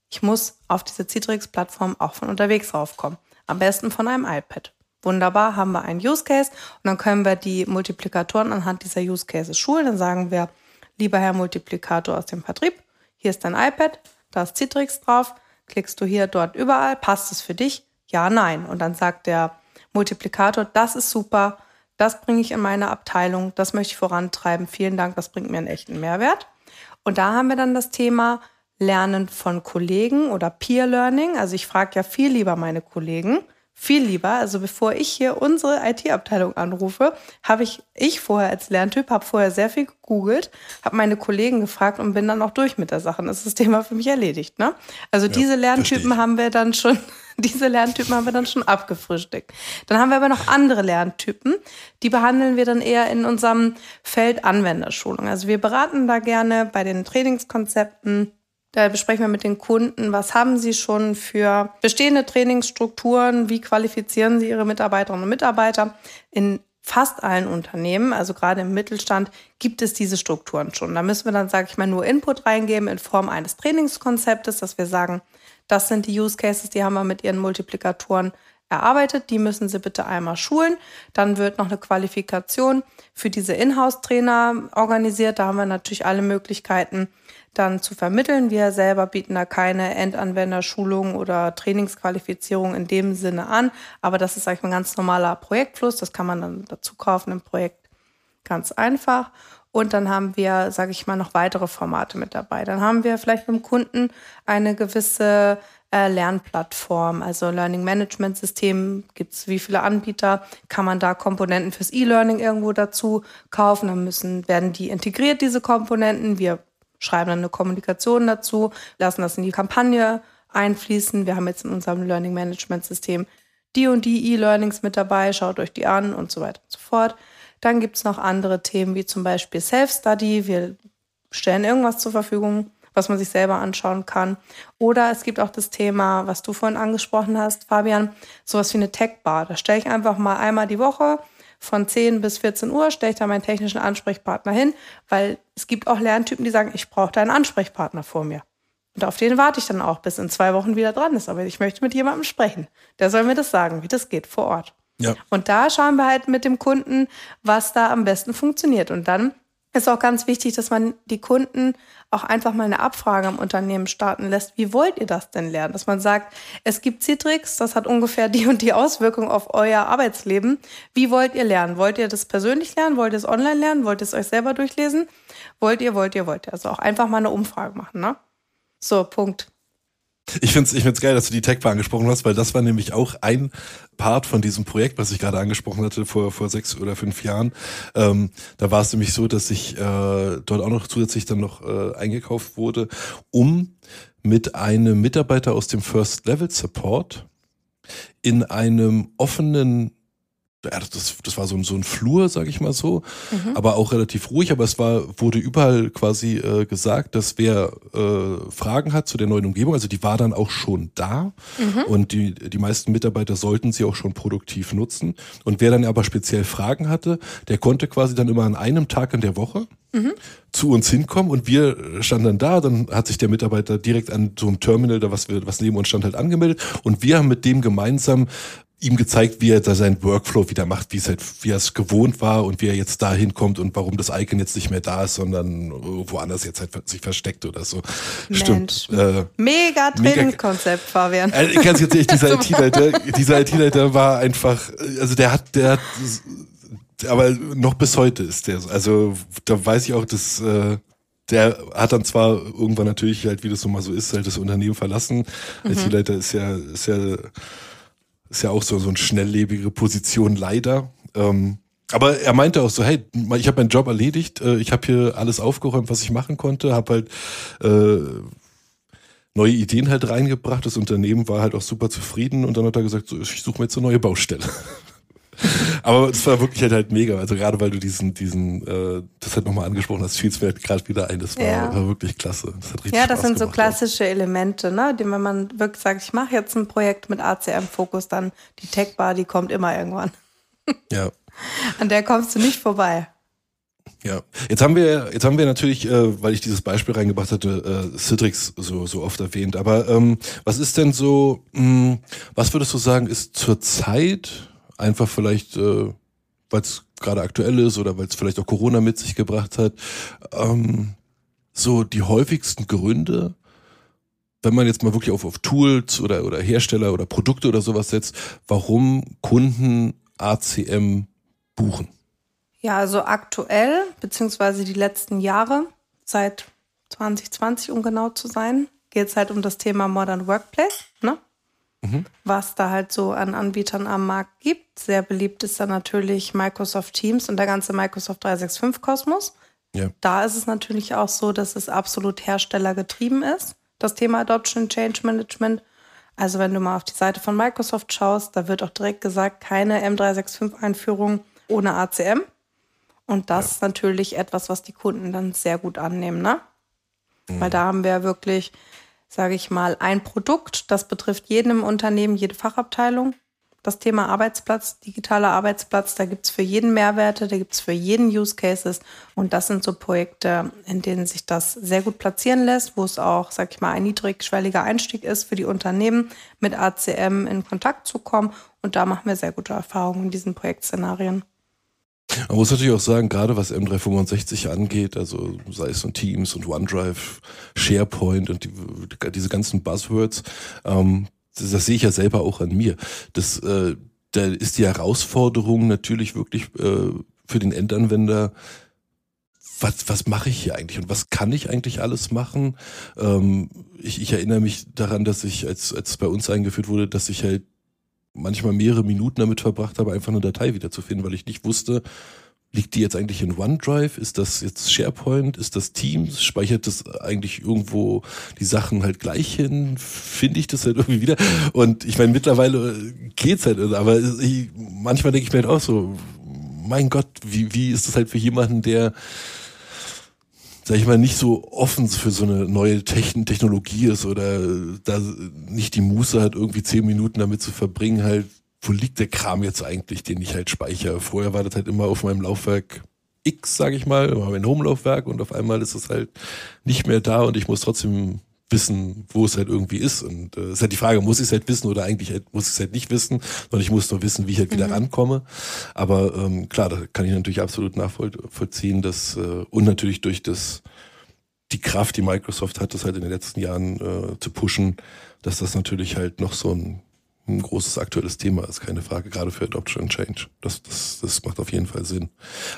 Ich muss auf diese Citrix-Plattform auch von unterwegs raufkommen. Am besten von einem iPad. Wunderbar, haben wir einen Use Case und dann können wir die Multiplikatoren anhand dieser Use Cases schulen. Dann sagen wir, lieber Herr Multiplikator aus dem Vertrieb, hier ist dein iPad, da ist Citrix drauf, Klickst du hier, dort, überall, passt es für dich? Ja, nein. Und dann sagt der Multiplikator, das ist super, das bringe ich in meine Abteilung, das möchte ich vorantreiben, vielen Dank, das bringt mir einen echten Mehrwert. Und da haben wir dann das Thema Lernen von Kollegen oder Peer Learning. Also ich frage ja viel lieber meine Kollegen, viel lieber. Also bevor ich hier unsere IT-Abteilung anrufe, habe ich ich vorher als Lerntyp habe vorher sehr viel gegoogelt, habe meine Kollegen gefragt und bin dann auch durch mit der Sache. Das ist das Thema für mich erledigt. Ne? Also ja, diese Lerntypen haben wir dann schon, diese Lerntypen haben wir dann schon abgefrühstückt. Dann haben wir aber noch andere Lerntypen, die behandeln wir dann eher in unserem Feld Anwenderschulung. Also wir beraten da gerne bei den Trainingskonzepten da besprechen wir mit den Kunden, was haben sie schon für bestehende Trainingsstrukturen, wie qualifizieren sie ihre Mitarbeiterinnen und Mitarbeiter. In fast allen Unternehmen, also gerade im Mittelstand, gibt es diese Strukturen schon. Da müssen wir dann, sage ich mal, nur Input reingeben in Form eines Trainingskonzeptes, dass wir sagen, das sind die Use Cases, die haben wir mit ihren Multiplikatoren erarbeitet. Die müssen Sie bitte einmal schulen. Dann wird noch eine Qualifikation für diese Inhouse-Trainer organisiert. Da haben wir natürlich alle Möglichkeiten, dann zu vermitteln. Wir selber bieten da keine Endanwenderschulung oder Trainingsqualifizierung in dem Sinne an. Aber das ist, sag ich mal, ein ganz normaler Projektfluss. Das kann man dann dazu kaufen im Projekt ganz einfach. Und dann haben wir, sage ich mal, noch weitere Formate mit dabei. Dann haben wir vielleicht dem Kunden eine gewisse äh, Lernplattform, also Learning Management System. Gibt es wie viele Anbieter? Kann man da Komponenten fürs E-Learning irgendwo dazu kaufen? Dann müssen, werden die integriert, diese Komponenten. Wir schreiben dann eine Kommunikation dazu, lassen das in die Kampagne einfließen. Wir haben jetzt in unserem Learning Management System die und die E-Learnings mit dabei, schaut euch die an und so weiter und so fort. Dann gibt es noch andere Themen wie zum Beispiel Self-Study. Wir stellen irgendwas zur Verfügung, was man sich selber anschauen kann. Oder es gibt auch das Thema, was du vorhin angesprochen hast, Fabian, sowas wie eine Tech-Bar. Da stelle ich einfach mal einmal die Woche von 10 bis 14 Uhr stelle ich da meinen technischen Ansprechpartner hin, weil es gibt auch Lerntypen, die sagen, ich brauche da einen Ansprechpartner vor mir. Und auf den warte ich dann auch, bis in zwei Wochen wieder dran ist. Aber ich möchte mit jemandem sprechen. Der soll mir das sagen, wie das geht vor Ort. Ja. Und da schauen wir halt mit dem Kunden, was da am besten funktioniert. Und dann ist auch ganz wichtig, dass man die Kunden auch einfach mal eine Abfrage im Unternehmen starten lässt. Wie wollt ihr das denn lernen? Dass man sagt, es gibt Citrix, das hat ungefähr die und die Auswirkung auf euer Arbeitsleben. Wie wollt ihr lernen? Wollt ihr das persönlich lernen? Wollt ihr es online lernen? Wollt ihr es euch selber durchlesen? Wollt ihr, wollt ihr, wollt ihr? Also auch einfach mal eine Umfrage machen, ne? So, Punkt. Ich finde es ich find's geil, dass du die Tech-Bar angesprochen hast, weil das war nämlich auch ein Part von diesem Projekt, was ich gerade angesprochen hatte vor, vor sechs oder fünf Jahren. Ähm, da war es nämlich so, dass ich äh, dort auch noch zusätzlich dann noch äh, eingekauft wurde, um mit einem Mitarbeiter aus dem First Level Support in einem offenen das, das war so ein, so ein Flur, sag ich mal so, mhm. aber auch relativ ruhig. Aber es war, wurde überall quasi äh, gesagt, dass wer äh, Fragen hat zu der neuen Umgebung, also die war dann auch schon da mhm. und die, die meisten Mitarbeiter sollten sie auch schon produktiv nutzen. Und wer dann aber speziell Fragen hatte, der konnte quasi dann immer an einem Tag in der Woche zu uns hinkommen und wir standen dann da, dann hat sich der Mitarbeiter direkt an so einem Terminal, da was wir, was neben uns stand, halt angemeldet und wir haben mit dem gemeinsam ihm gezeigt, wie er da seinen Workflow wieder macht, wie es halt, wie er es gewohnt war und wie er jetzt da hinkommt und warum das Icon jetzt nicht mehr da ist, sondern woanders jetzt halt sich versteckt oder so. Mensch. Stimmt. Äh, mega Trainingskonzept, Fabian. Äh, ganz ehrlich, dieser IT-Leiter, dieser IT-Leiter war einfach, also der hat, der hat, aber noch bis heute ist der, also da weiß ich auch, dass, äh, der hat dann zwar irgendwann natürlich halt, wie das so mal so ist, halt das Unternehmen verlassen. Mhm. IT-Leiter ist ja, ist ja, ist ja auch so, so eine schnelllebige Position leider. Ähm, aber er meinte auch so, hey, ich habe meinen Job erledigt, äh, ich habe hier alles aufgeräumt, was ich machen konnte, habe halt äh, neue Ideen halt reingebracht. Das Unternehmen war halt auch super zufrieden und dann hat er gesagt, so, ich suche mir jetzt eine neue Baustelle. Aber es war wirklich halt, halt mega. Also gerade weil du diesen, diesen, äh, das halt nochmal angesprochen hast, fiel es mir halt gerade wieder ein. Das war, ja. war wirklich klasse. Das hat richtig ja, das Spaß sind so klassische auch. Elemente, ne? Die, wenn man wirklich sagt, ich mache jetzt ein Projekt mit ACM-Fokus, dann die Tech-Bar, die kommt immer irgendwann. Ja. An der kommst du nicht vorbei. Ja, jetzt haben wir, jetzt haben wir natürlich, äh, weil ich dieses Beispiel reingebracht hatte, äh, Citrix so, so oft erwähnt. Aber ähm, was ist denn so, mh, hm, was würdest du sagen, ist zurzeit einfach vielleicht, äh, weil es gerade aktuell ist oder weil es vielleicht auch Corona mit sich gebracht hat, ähm, so die häufigsten Gründe, wenn man jetzt mal wirklich auf, auf Tools oder, oder Hersteller oder Produkte oder sowas setzt, warum Kunden ACM buchen? Ja, also aktuell, beziehungsweise die letzten Jahre, seit 2020, um genau zu sein, geht es halt um das Thema Modern Workplace. Ne? Mhm. was da halt so an Anbietern am Markt gibt. Sehr beliebt ist dann natürlich Microsoft Teams und der ganze Microsoft 365-Kosmos. Ja. Da ist es natürlich auch so, dass es absolut herstellergetrieben ist, das Thema Adoption Change Management. Also wenn du mal auf die Seite von Microsoft schaust, da wird auch direkt gesagt, keine M365-Einführung ohne ACM. Und das ja. ist natürlich etwas, was die Kunden dann sehr gut annehmen, ne? Mhm. Weil da haben wir wirklich sage ich mal, ein Produkt. Das betrifft jeden im Unternehmen, jede Fachabteilung. Das Thema Arbeitsplatz, digitaler Arbeitsplatz, da gibt es für jeden Mehrwerte, da gibt es für jeden Use Cases. Und das sind so Projekte, in denen sich das sehr gut platzieren lässt, wo es auch, sag ich mal, ein niedrigschwelliger Einstieg ist für die Unternehmen, mit ACM in Kontakt zu kommen. Und da machen wir sehr gute Erfahrungen in diesen Projektszenarien. Man muss natürlich auch sagen, gerade was M365 angeht, also sei es so Teams und OneDrive, SharePoint und die, diese ganzen Buzzwords, ähm, das, das sehe ich ja selber auch an mir. Das, äh, da ist die Herausforderung natürlich wirklich äh, für den Endanwender, was, was mache ich hier eigentlich und was kann ich eigentlich alles machen? Ähm, ich, ich erinnere mich daran, dass ich, als, als es bei uns eingeführt wurde, dass ich halt manchmal mehrere Minuten damit verbracht habe, einfach eine Datei wiederzufinden, weil ich nicht wusste, liegt die jetzt eigentlich in OneDrive? Ist das jetzt SharePoint? Ist das Teams? Speichert das eigentlich irgendwo die Sachen halt gleich hin? Finde ich das halt irgendwie wieder? Und ich meine, mittlerweile geht's halt, aber ich, manchmal denke ich mir halt auch so, mein Gott, wie, wie ist das halt für jemanden, der sag ich mal, nicht so offen für so eine neue Technologie ist oder da nicht die Muße hat, irgendwie zehn Minuten damit zu verbringen, halt, wo liegt der Kram jetzt eigentlich, den ich halt speichere? Vorher war das halt immer auf meinem Laufwerk X, sag ich mal, mein Home-Laufwerk und auf einmal ist es halt nicht mehr da und ich muss trotzdem wissen, wo es halt irgendwie ist. Und es äh, ist halt die Frage, muss ich es halt wissen oder eigentlich halt, muss ich es halt nicht wissen, sondern ich muss nur wissen, wie ich halt wieder mhm. rankomme. Aber ähm, klar, da kann ich natürlich absolut nachvollziehen, dass äh, und natürlich durch das die Kraft, die Microsoft hat, das halt in den letzten Jahren äh, zu pushen, dass das natürlich halt noch so ein, ein großes aktuelles Thema ist, keine Frage, gerade für Adoption and Change. Das, das, das macht auf jeden Fall Sinn.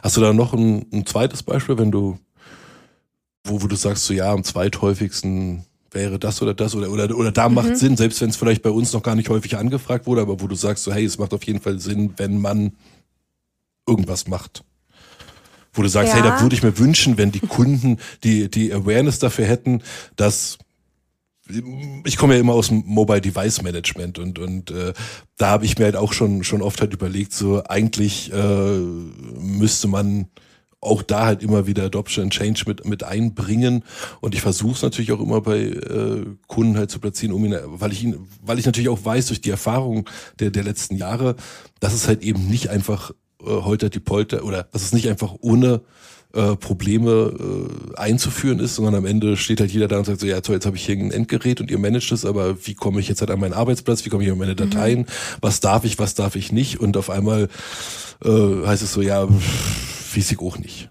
Hast du da noch ein, ein zweites Beispiel, wenn du, wo, wo du sagst, so ja, am zweithäufigsten wäre das oder das oder oder, oder da mhm. macht Sinn, selbst wenn es vielleicht bei uns noch gar nicht häufig angefragt wurde, aber wo du sagst so, hey, es macht auf jeden Fall Sinn, wenn man irgendwas macht. Wo du sagst, ja. hey, da würde ich mir wünschen, wenn die Kunden die, die Awareness dafür hätten, dass ich komme ja immer aus dem Mobile Device Management und und äh, da habe ich mir halt auch schon schon oft halt überlegt, so eigentlich äh, müsste man auch da halt immer wieder Adoption and Change mit, mit einbringen. Und ich versuche es natürlich auch immer bei äh, Kunden halt zu platzieren, um ihn, weil ich ihn, weil ich natürlich auch weiß durch die Erfahrung der, der letzten Jahre, dass es halt eben nicht einfach äh, holter die Polter oder dass es nicht einfach ohne äh, Probleme äh, einzuführen ist, sondern am Ende steht halt jeder da und sagt so, ja toll, jetzt habe ich hier ein Endgerät und ihr managt es, aber wie komme ich jetzt halt an meinen Arbeitsplatz, wie komme ich an meine mhm. Dateien, mhm. was darf ich, was darf ich nicht und auf einmal äh, heißt es so, ja, weiß ich auch nicht.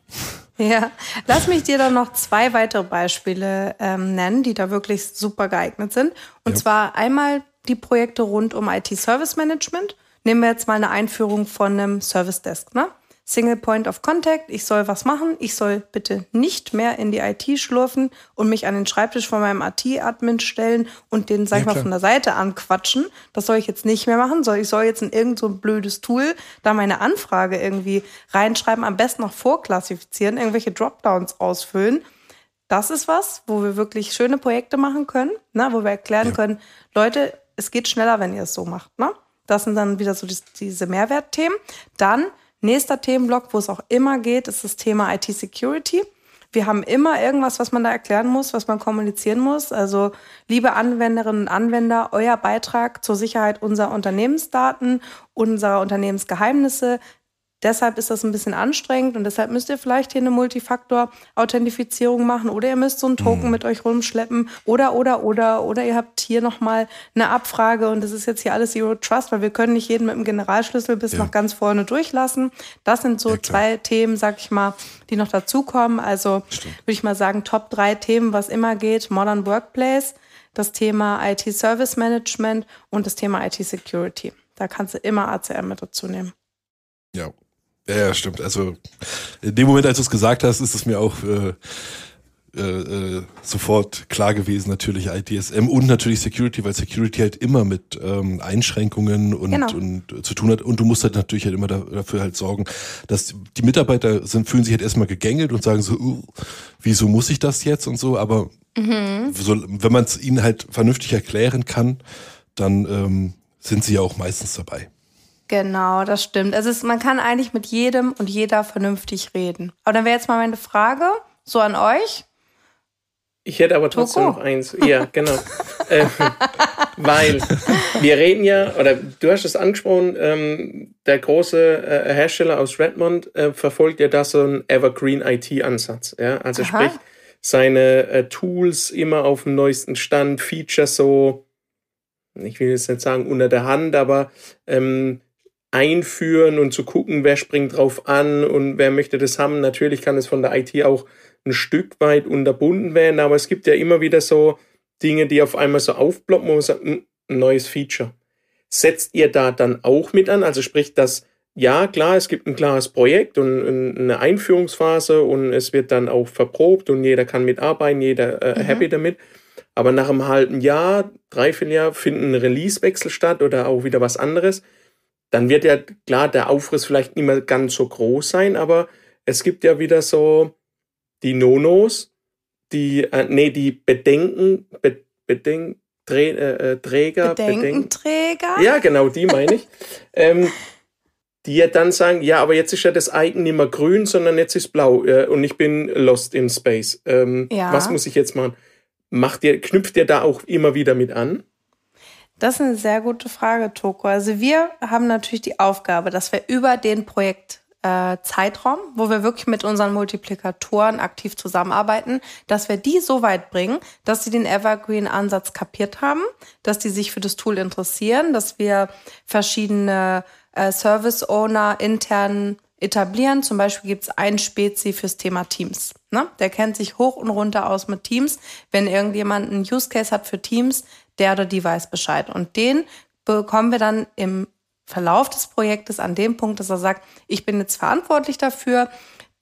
Ja, lass mich dir dann noch zwei weitere Beispiele ähm, nennen, die da wirklich super geeignet sind. Und ja. zwar einmal die Projekte rund um IT-Service Management. Nehmen wir jetzt mal eine Einführung von einem Service Desk. Ne? Single Point of Contact, ich soll was machen, ich soll bitte nicht mehr in die IT schlurfen und mich an den Schreibtisch von meinem IT-Admin stellen und den, sag ich ja, mal, von der Seite anquatschen. Das soll ich jetzt nicht mehr machen, soll ich soll jetzt in irgend so blödes Tool da meine Anfrage irgendwie reinschreiben, am besten noch vorklassifizieren, irgendwelche Dropdowns ausfüllen. Das ist was, wo wir wirklich schöne Projekte machen können, ne, wo wir erklären ja. können, Leute, es geht schneller, wenn ihr es so macht. Ne? Das sind dann wieder so die, diese Mehrwertthemen. Dann Nächster Themenblock, wo es auch immer geht, ist das Thema IT-Security. Wir haben immer irgendwas, was man da erklären muss, was man kommunizieren muss. Also, liebe Anwenderinnen und Anwender, euer Beitrag zur Sicherheit unserer Unternehmensdaten, unserer Unternehmensgeheimnisse Deshalb ist das ein bisschen anstrengend und deshalb müsst ihr vielleicht hier eine Multifaktor-Authentifizierung machen oder ihr müsst so einen Token mhm. mit euch rumschleppen oder, oder, oder, oder ihr habt hier nochmal eine Abfrage und das ist jetzt hier alles Zero Trust, weil wir können nicht jeden mit dem Generalschlüssel bis ja. nach ganz vorne durchlassen. Das sind so ja, zwei Themen, sag ich mal, die noch dazukommen. Also würde ich mal sagen, Top drei Themen, was immer geht. Modern Workplace, das Thema IT Service Management und das Thema IT Security. Da kannst du immer ACM mit dazu nehmen. Ja, ja, stimmt. Also in dem Moment, als du es gesagt hast, ist es mir auch äh, äh, äh sofort klar gewesen, natürlich ITSM und natürlich Security, weil Security halt immer mit ähm, Einschränkungen und, genau. und äh, zu tun hat. Und du musst halt natürlich halt immer da, dafür halt sorgen, dass die Mitarbeiter sind, fühlen sich halt erstmal gegängelt und sagen so, uh, wieso muss ich das jetzt und so. Aber mhm. so, wenn man es ihnen halt vernünftig erklären kann, dann ähm, sind sie ja auch meistens dabei. Genau, das stimmt. Also es, man kann eigentlich mit jedem und jeder vernünftig reden. Aber dann wäre jetzt mal meine Frage, so an euch. Ich hätte aber trotzdem Toko. noch eins. Ja, genau. ähm, weil wir reden ja, oder du hast es angesprochen, ähm, der große äh, Hersteller aus Redmond äh, verfolgt ja da so einen Evergreen IT-Ansatz. Ja? Also Aha. sprich, seine äh, Tools immer auf dem neuesten Stand, Features so, ich will jetzt nicht sagen unter der Hand, aber ähm, einführen und zu gucken, wer springt drauf an und wer möchte das haben. Natürlich kann es von der IT auch ein Stück weit unterbunden werden, aber es gibt ja immer wieder so Dinge, die auf einmal so aufploppen, wo man sagt, hm, ein neues Feature. Setzt ihr da dann auch mit an? Also sprich, dass ja, klar, es gibt ein klares Projekt und eine Einführungsphase und es wird dann auch verprobt und jeder kann mitarbeiten, jeder äh, mhm. happy damit. Aber nach einem halben Jahr, dreiviertel Jahr finden Releasewechsel statt oder auch wieder was anderes dann wird ja klar der Aufriss vielleicht nicht mehr ganz so groß sein, aber es gibt ja wieder so die Nonos, die, äh, nee, die Bedenken, Be Bedenk, Dreh, äh, äh Träger, Bedenkenträger? Bedenk ja, genau, die meine ich. ähm, die ja dann sagen, ja, aber jetzt ist ja das Icon nicht mehr grün, sondern jetzt ist blau äh, und ich bin lost in space. Ähm, ja. Was muss ich jetzt machen? Macht ihr, knüpft ihr da auch immer wieder mit an? Das ist eine sehr gute Frage, Toko. Also wir haben natürlich die Aufgabe, dass wir über den Projektzeitraum, äh, wo wir wirklich mit unseren Multiplikatoren aktiv zusammenarbeiten, dass wir die so weit bringen, dass sie den Evergreen-Ansatz kapiert haben, dass die sich für das Tool interessieren, dass wir verschiedene äh, Service-Owner intern etablieren. Zum Beispiel gibt es einen Spezi fürs Thema Teams. Ne? Der kennt sich hoch und runter aus mit Teams. Wenn irgendjemand einen Use Case hat für Teams, der oder die weiß Bescheid. Und den bekommen wir dann im Verlauf des Projektes an dem Punkt, dass er sagt, ich bin jetzt verantwortlich dafür,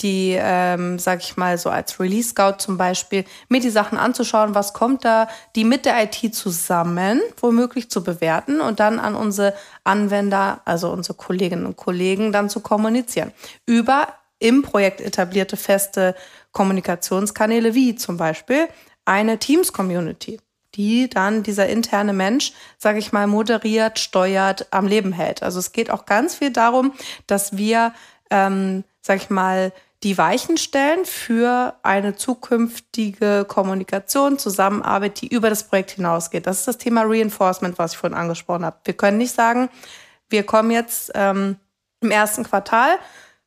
die, ähm, sag ich mal, so als Release Scout zum Beispiel, mir die Sachen anzuschauen, was kommt da, die mit der IT zusammen womöglich zu bewerten und dann an unsere Anwender, also unsere Kolleginnen und Kollegen, dann zu kommunizieren. Über im Projekt etablierte feste Kommunikationskanäle wie zum Beispiel eine Teams-Community die dann dieser interne Mensch, sage ich mal, moderiert, steuert, am Leben hält. Also es geht auch ganz viel darum, dass wir, ähm, sage ich mal, die Weichen stellen für eine zukünftige Kommunikation, Zusammenarbeit, die über das Projekt hinausgeht. Das ist das Thema Reinforcement, was ich vorhin angesprochen habe. Wir können nicht sagen, wir kommen jetzt ähm, im ersten Quartal,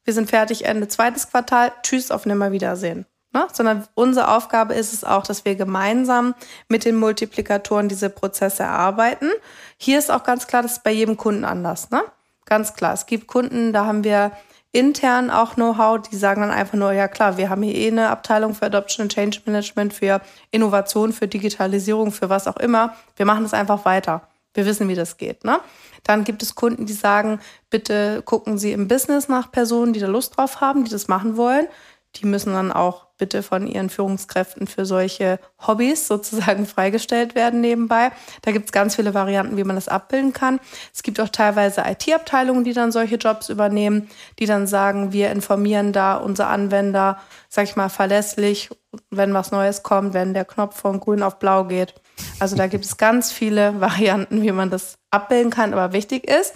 wir sind fertig Ende zweites Quartal, tschüss, auf Nimmerwiedersehen. Ne? Sondern unsere Aufgabe ist es auch, dass wir gemeinsam mit den Multiplikatoren diese Prozesse erarbeiten. Hier ist auch ganz klar, das ist bei jedem Kunden anders. Ne? Ganz klar. Es gibt Kunden, da haben wir intern auch Know-how, die sagen dann einfach nur, ja klar, wir haben hier eh eine Abteilung für Adoption and Change Management, für Innovation, für Digitalisierung, für was auch immer. Wir machen das einfach weiter. Wir wissen, wie das geht. Ne? Dann gibt es Kunden, die sagen, bitte gucken Sie im Business nach Personen, die da Lust drauf haben, die das machen wollen. Die müssen dann auch bitte von ihren Führungskräften für solche Hobbys sozusagen freigestellt werden nebenbei. Da gibt es ganz viele Varianten, wie man das abbilden kann. Es gibt auch teilweise IT-Abteilungen, die dann solche Jobs übernehmen, die dann sagen, wir informieren da unsere Anwender, sag ich mal, verlässlich, wenn was Neues kommt, wenn der Knopf von grün auf blau geht. Also da gibt es ganz viele Varianten, wie man das abbilden kann. Aber wichtig ist,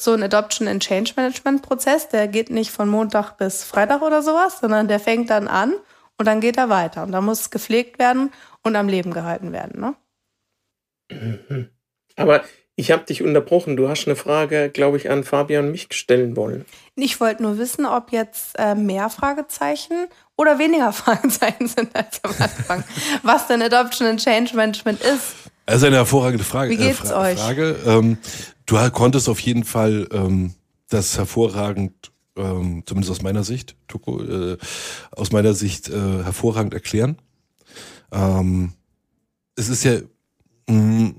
so ein Adoption and Change Management Prozess, der geht nicht von Montag bis Freitag oder sowas, sondern der fängt dann an und dann geht er weiter. Und da muss es gepflegt werden und am Leben gehalten werden. Ne? Mhm. Aber ich habe dich unterbrochen. Du hast eine Frage, glaube ich, an Fabian und mich stellen wollen. Ich wollte nur wissen, ob jetzt äh, mehr Fragezeichen oder weniger Fragezeichen sind als am Anfang. was denn Adoption and Change Management ist. Also eine hervorragende Frage. Wie geht's äh, Fra euch? Frage. Ähm, du konntest auf jeden Fall ähm, das hervorragend, ähm, zumindest aus meiner Sicht, Tuko, äh, aus meiner Sicht äh, hervorragend erklären. Ähm, es ist ja, mh, mm,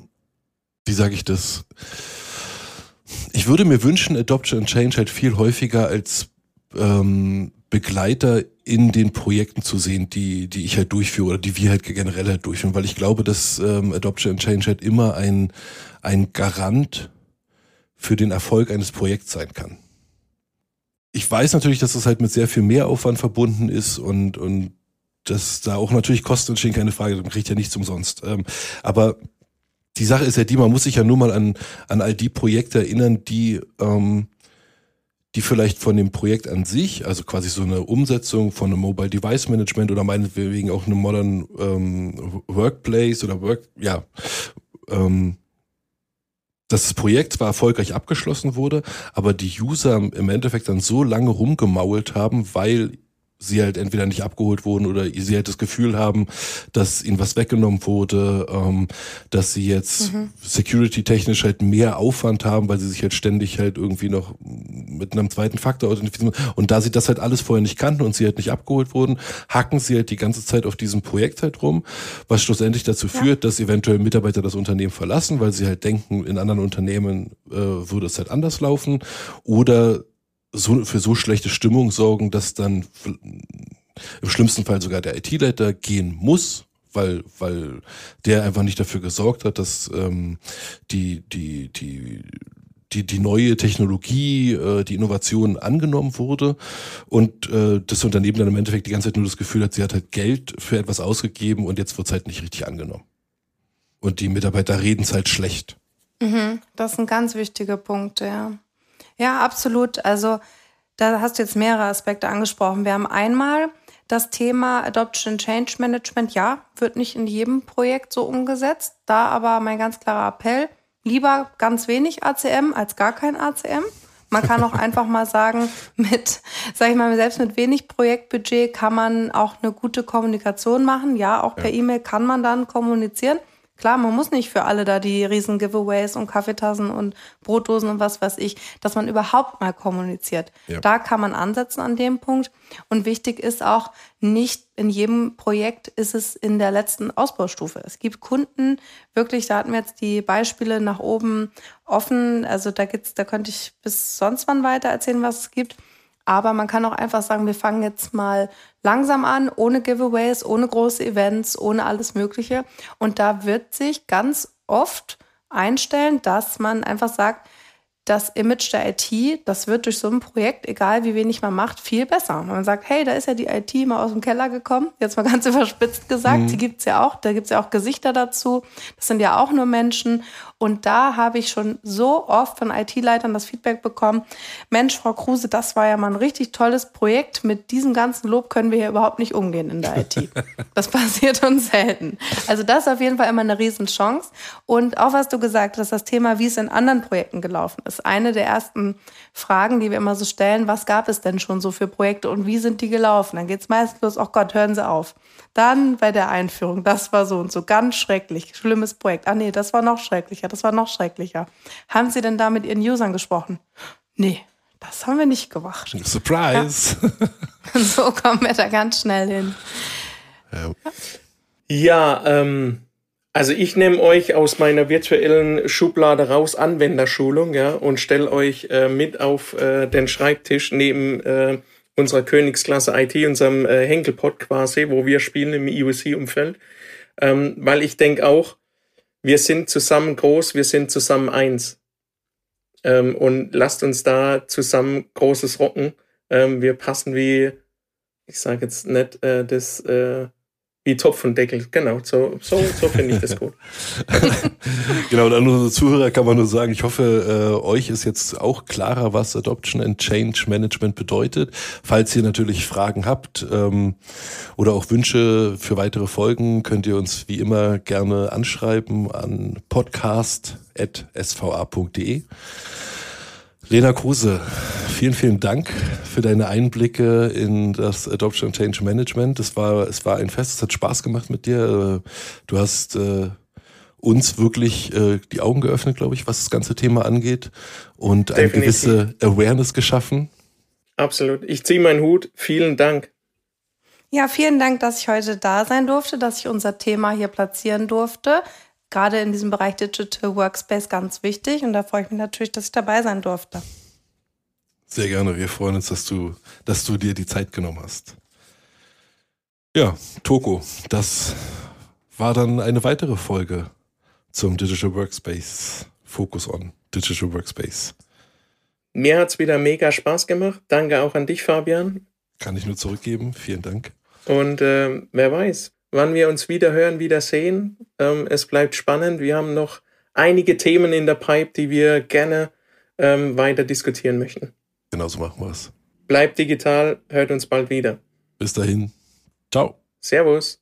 wie sage ich das? Ich würde mir wünschen, Adoption and Change halt viel häufiger als ähm, Begleiter in den Projekten zu sehen, die, die ich halt durchführe oder die wir halt generell halt durchführen, weil ich glaube, dass ähm, Adoption and Change halt immer ein, ein Garant für den Erfolg eines Projekts sein kann. Ich weiß natürlich, dass das halt mit sehr viel Mehraufwand verbunden ist und, und dass da auch natürlich Kosten entstehen, keine Frage, man kriegt ja nichts umsonst. Ähm, aber die Sache ist ja die, man muss sich ja nur mal an, an all die Projekte erinnern, die, ähm, die vielleicht von dem Projekt an sich, also quasi so eine Umsetzung von einem Mobile Device Management oder meinetwegen auch einem Modern ähm, Workplace oder Work, ja, ähm, das Projekt zwar erfolgreich abgeschlossen wurde, aber die User im Endeffekt dann so lange rumgemault haben, weil sie halt entweder nicht abgeholt wurden oder sie halt das Gefühl haben, dass ihnen was weggenommen wurde, ähm, dass sie jetzt mhm. security-technisch halt mehr Aufwand haben, weil sie sich halt ständig halt irgendwie noch mit einem zweiten Faktor authentifizieren. Und da sie das halt alles vorher nicht kannten und sie halt nicht abgeholt wurden, hacken sie halt die ganze Zeit auf diesem Projekt halt rum, was schlussendlich dazu ja. führt, dass eventuell Mitarbeiter das Unternehmen verlassen, weil sie halt denken, in anderen Unternehmen äh, würde es halt anders laufen. Oder so, für so schlechte Stimmung sorgen, dass dann im schlimmsten Fall sogar der IT-Leiter gehen muss, weil, weil der einfach nicht dafür gesorgt hat, dass ähm, die, die, die, die, die neue Technologie, äh, die Innovation angenommen wurde und äh, das Unternehmen dann im Endeffekt die ganze Zeit nur das Gefühl hat, sie hat halt Geld für etwas ausgegeben und jetzt wird es halt nicht richtig angenommen. Und die Mitarbeiter reden es halt schlecht. Mhm, das ist ein ganz wichtiger Punkt, ja. Ja, absolut. Also da hast du jetzt mehrere Aspekte angesprochen. Wir haben einmal das Thema Adoption Change Management. Ja, wird nicht in jedem Projekt so umgesetzt. Da aber mein ganz klarer Appell, lieber ganz wenig ACM als gar kein ACM. Man kann auch einfach mal sagen, mit, sag ich mal, selbst mit wenig Projektbudget kann man auch eine gute Kommunikation machen. Ja, auch per ja. E-Mail kann man dann kommunizieren. Klar, man muss nicht für alle da die riesen Giveaways und Kaffeetassen und Brotdosen und was weiß ich, dass man überhaupt mal kommuniziert. Ja. Da kann man ansetzen an dem Punkt. Und wichtig ist auch, nicht in jedem Projekt ist es in der letzten Ausbaustufe. Es gibt Kunden, wirklich, da hatten wir jetzt die Beispiele nach oben offen. Also da gibt's, da könnte ich bis sonst wann weiter erzählen, was es gibt. Aber man kann auch einfach sagen, wir fangen jetzt mal langsam an, ohne Giveaways, ohne große Events, ohne alles Mögliche. Und da wird sich ganz oft einstellen, dass man einfach sagt, das Image der IT, das wird durch so ein Projekt, egal wie wenig man macht, viel besser. Man sagt, hey, da ist ja die IT mal aus dem Keller gekommen, jetzt mal ganz überspitzt gesagt, mhm. die gibt's ja auch, da gibt's ja auch Gesichter dazu, das sind ja auch nur Menschen und da habe ich schon so oft von IT-Leitern das Feedback bekommen, Mensch, Frau Kruse, das war ja mal ein richtig tolles Projekt. Mit diesem ganzen Lob können wir hier überhaupt nicht umgehen in der IT. Das passiert uns selten. Also das ist auf jeden Fall immer eine Riesenchance. Und auch was du gesagt hast, das Thema, wie es in anderen Projekten gelaufen ist. Eine der ersten Fragen, die wir immer so stellen, was gab es denn schon so für Projekte und wie sind die gelaufen? Dann geht es meistens los, oh Gott, hören Sie auf. Dann bei der Einführung, das war so und so, ganz schrecklich, schlimmes Projekt. Ah nee, das war noch schrecklicher, das war noch schrecklicher. Haben Sie denn da mit Ihren Usern gesprochen? Nee, das haben wir nicht gemacht. Surprise! Ja. so kommen wir da ganz schnell hin. Ja, ja ähm, also ich nehme euch aus meiner virtuellen Schublade raus, Anwenderschulung, ja, und stelle euch äh, mit auf äh, den Schreibtisch neben äh, unserer Königsklasse IT, unserem äh, Henkelpot quasi, wo wir spielen im IOC-Umfeld. Ähm, weil ich denke auch, wir sind zusammen groß, wir sind zusammen eins. Ähm, und lasst uns da zusammen Großes rocken. Ähm, wir passen wie, ich sage jetzt nicht äh, das äh, wie Topf und Deckel, genau. So, so, so finde ich das gut. genau, und an unsere Zuhörer kann man nur sagen, ich hoffe, äh, euch ist jetzt auch klarer, was Adoption and Change Management bedeutet. Falls ihr natürlich Fragen habt ähm, oder auch Wünsche für weitere Folgen, könnt ihr uns wie immer gerne anschreiben an podcast.sva.de. Lena Kruse, vielen, vielen Dank für deine Einblicke in das Adoption and Change Management. Es war, es war ein Fest, es hat Spaß gemacht mit dir. Du hast äh, uns wirklich äh, die Augen geöffnet, glaube ich, was das ganze Thema angeht und Definitiv. eine gewisse Awareness geschaffen. Absolut. Ich ziehe meinen Hut. Vielen Dank. Ja, vielen Dank, dass ich heute da sein durfte, dass ich unser Thema hier platzieren durfte gerade in diesem Bereich Digital Workspace ganz wichtig und da freue ich mich natürlich, dass ich dabei sein durfte. Sehr gerne. Wir freuen uns, dass du, dass du dir die Zeit genommen hast. Ja, Toko, das war dann eine weitere Folge zum Digital Workspace. Focus on Digital Workspace. Mir hat es wieder mega Spaß gemacht. Danke auch an dich, Fabian. Kann ich nur zurückgeben. Vielen Dank. Und äh, wer weiß, wann wir uns wieder hören, wieder sehen. Ähm, es bleibt spannend. Wir haben noch einige Themen in der Pipe, die wir gerne ähm, weiter diskutieren möchten. Genau so machen wir es. Bleibt digital, hört uns bald wieder. Bis dahin. Ciao. Servus.